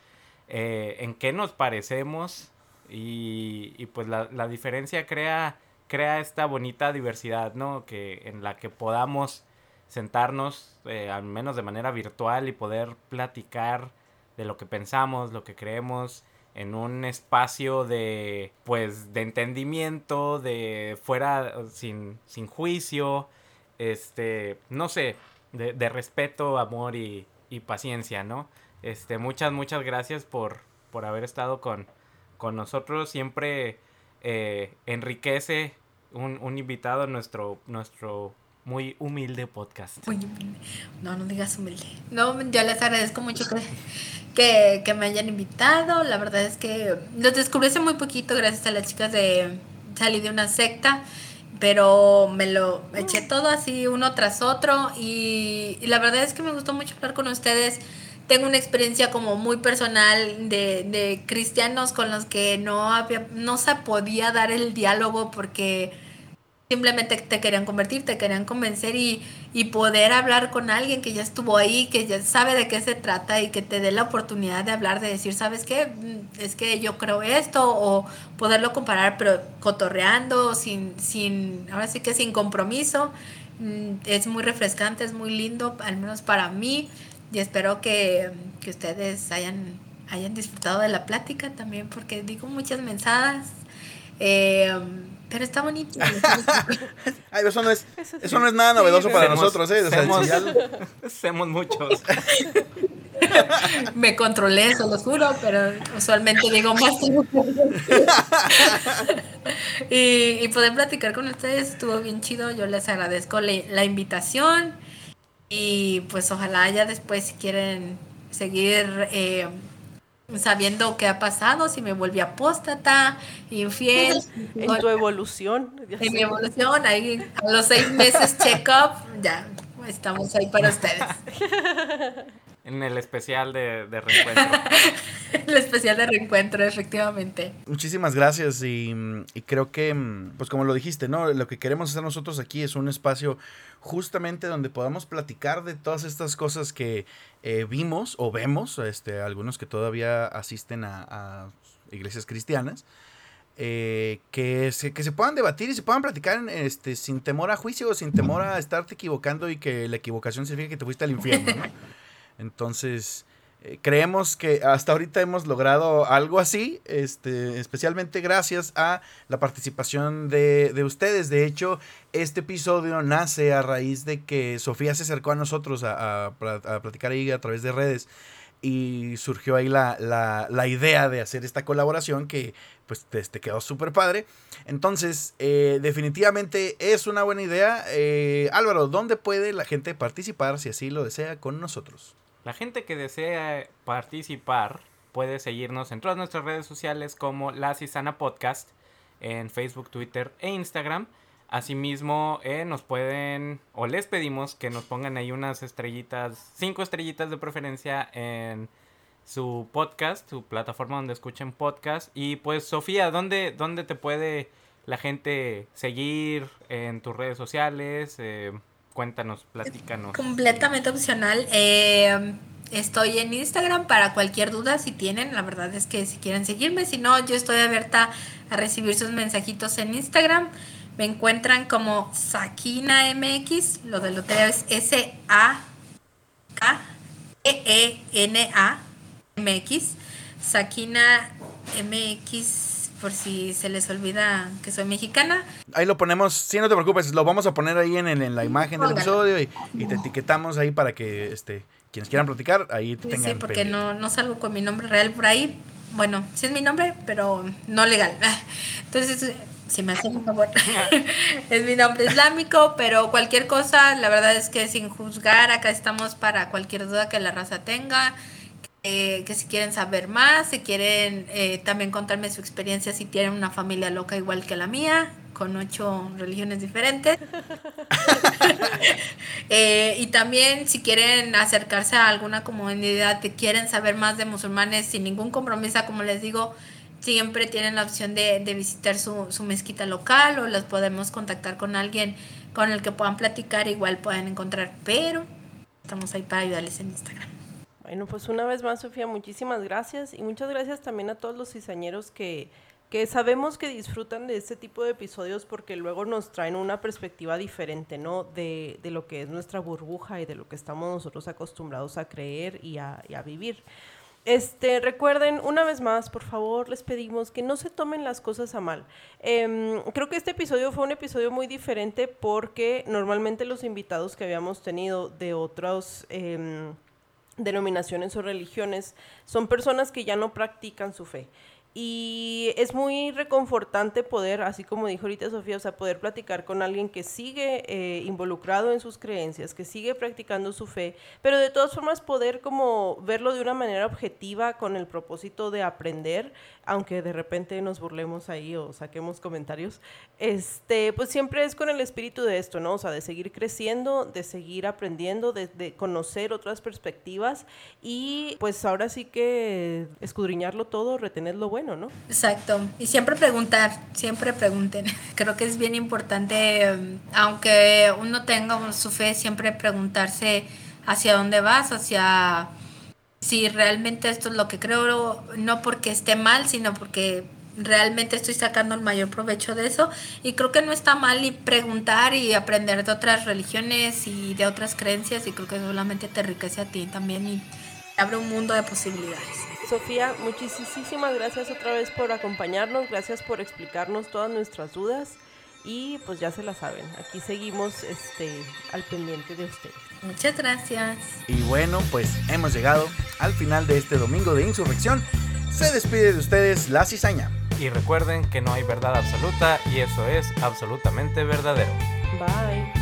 eh, en qué nos parecemos y, y pues la, la, diferencia crea, crea esta bonita diversidad, ¿no? Que, en la que podamos sentarnos, eh, al menos de manera virtual, y poder platicar de lo que pensamos, lo que creemos, en un espacio de, pues, de entendimiento, de fuera, sin, sin juicio, este, no sé, de, de respeto, amor y, y, paciencia, ¿no? Este, muchas, muchas gracias por, por haber estado con, con nosotros. Siempre eh, enriquece un, un, invitado nuestro, nuestro muy humilde podcast. Muy humilde. No, no digas humilde. No, yo les agradezco mucho que, que, que me hayan invitado. La verdad es que los descubrí hace muy poquito gracias a las chicas de Salí de una secta pero me lo eché todo así uno tras otro y, y, la verdad es que me gustó mucho hablar con ustedes. Tengo una experiencia como muy personal de, de cristianos con los que no había, no se podía dar el diálogo porque simplemente te querían convertir, te querían convencer y, y, poder hablar con alguien que ya estuvo ahí, que ya sabe de qué se trata y que te dé la oportunidad de hablar, de decir, ¿sabes qué? Es que yo creo esto o poderlo comparar pero cotorreando, sin, sin, ahora sí que sin compromiso. Es muy refrescante, es muy lindo, al menos para mí y espero que, que ustedes hayan, hayan disfrutado de la plática también porque digo muchas mensadas. Eh, pero está bonito. (laughs) Ay, eso no es, eso no es nada novedoso sí, para semos, nosotros, ¿eh? O sea, (laughs) muchos. Me controlé, se lo juro, pero usualmente digo más. (laughs) y, y poder platicar con ustedes estuvo bien chido. Yo les agradezco la, la invitación. Y pues ojalá ya después si quieren seguir eh, sabiendo qué ha pasado, si me volví apóstata, infiel. (laughs) en tu evolución. En mi evolución, ahí a los seis meses check-up, ya estamos ahí para (laughs) ustedes. En el especial de, de reencuentro. (laughs) el especial de reencuentro, efectivamente. Muchísimas gracias y, y, creo que, pues como lo dijiste, ¿no? Lo que queremos hacer nosotros aquí es un espacio justamente donde podamos platicar de todas estas cosas que eh, vimos o vemos, este, algunos que todavía asisten a, a iglesias cristianas. Eh, que, se, que se puedan debatir y se puedan platicar este, sin temor a juicio o sin temor a estarte equivocando y que la equivocación significa que te fuiste al infierno. ¿no? (laughs) Entonces, eh, creemos que hasta ahorita hemos logrado algo así, este, especialmente gracias a la participación de, de, ustedes. De hecho, este episodio nace a raíz de que Sofía se acercó a nosotros a, a, a platicar ahí a través de redes y surgió ahí la, la, la, idea de hacer esta colaboración que pues te, te quedó súper padre. Entonces, eh, definitivamente es una buena idea. Eh, Álvaro, ¿dónde puede la gente participar si así lo desea con nosotros? La gente que desea participar puede seguirnos en todas nuestras redes sociales como La Cisana Podcast en Facebook, Twitter e Instagram. Asimismo, eh, nos pueden o les pedimos que nos pongan ahí unas estrellitas, cinco estrellitas de preferencia en su podcast, su plataforma donde escuchen podcast. Y pues, Sofía, ¿dónde, dónde te puede la gente seguir en tus redes sociales? Eh, cuéntanos, platícanos. Completamente opcional. Eh, estoy en Instagram para cualquier duda si tienen. La verdad es que si quieren seguirme, si no, yo estoy abierta a recibir sus mensajitos en Instagram. Me encuentran como Sakina MX, lo del hotel es S-A-K-E-E-N-A MX. Sakina MX, por si se les olvida que soy mexicana. Ahí lo ponemos, sí, no te preocupes, lo vamos a poner ahí en, en, en la imagen del episodio y, y, te etiquetamos ahí para que este, quienes quieran platicar, ahí sí, tengan. Sí, porque no, no salgo con mi nombre real por ahí. Bueno, sí es mi nombre, pero no legal. (laughs) Entonces, si me hacen un favor, (laughs) es mi nombre islámico, pero cualquier cosa, la verdad es que sin juzgar, acá estamos para cualquier duda que la raza tenga, que, que si quieren saber más, si quieren eh, también contarme su experiencia, si tienen una familia loca igual que la mía, con ocho religiones diferentes. (laughs) eh, y también si quieren acercarse a alguna comunidad que quieren saber más de musulmanes sin ningún compromiso, como les digo, siempre tienen la opción de, de visitar su, su, mezquita local o las podemos contactar con alguien con el que puedan platicar, igual pueden encontrar, pero estamos ahí para ayudarles en Instagram. Bueno, pues una vez más, Sofía, muchísimas gracias y muchas gracias también a todos los cizañeros que, que sabemos que disfrutan de este tipo de episodios porque luego nos traen una perspectiva diferente, ¿no? De, de lo que es nuestra burbuja y de lo que estamos nosotros acostumbrados a creer y a, a vivir. Este, recuerden, una vez más, por favor, les pedimos que no se tomen las cosas a mal. Eh, creo que este episodio fue un episodio muy diferente porque normalmente los invitados que habíamos tenido de otras eh, denominaciones o religiones son personas que ya no practican su fe. Y es muy reconfortante poder, así como dijo ahorita Sofía, o sea, poder platicar con alguien que sigue eh, involucrado en sus creencias, que sigue practicando su fe, pero de todas formas poder como verlo de una manera objetiva con el propósito de aprender, aunque de repente nos burlemos ahí o saquemos comentarios, este, pues siempre es con el espíritu de esto, ¿no? O sea, de seguir creciendo, de seguir aprendiendo, de, de conocer otras perspectivas y pues ahora sí que escudriñarlo todo, retenerlo bueno. ¿No? Exacto. Y siempre preguntar, siempre pregunten. (laughs) Creo que es bien importante, aunque uno tenga su fe, siempre preguntarse hacia dónde vas, hacia si realmente esto es lo que creo, no porque esté mal, sino porque realmente estoy sacando el mayor provecho de eso. Y creo que no está mal y preguntar y aprender de otras religiones y de otras creencias y creo que solamente te enriquece a ti también y abre un mundo de posibilidades. Sofía, muchísimas gracias otra vez por acompañarnos, gracias por explicarnos todas nuestras dudas y pues ya se la saben, aquí seguimos este, al pendiente de ustedes. Muchas gracias. Y bueno, pues hemos llegado al final de este domingo de insurrección. Se despide de ustedes la cizaña. Y recuerden que no hay verdad absoluta y eso es absolutamente verdadero. Bye.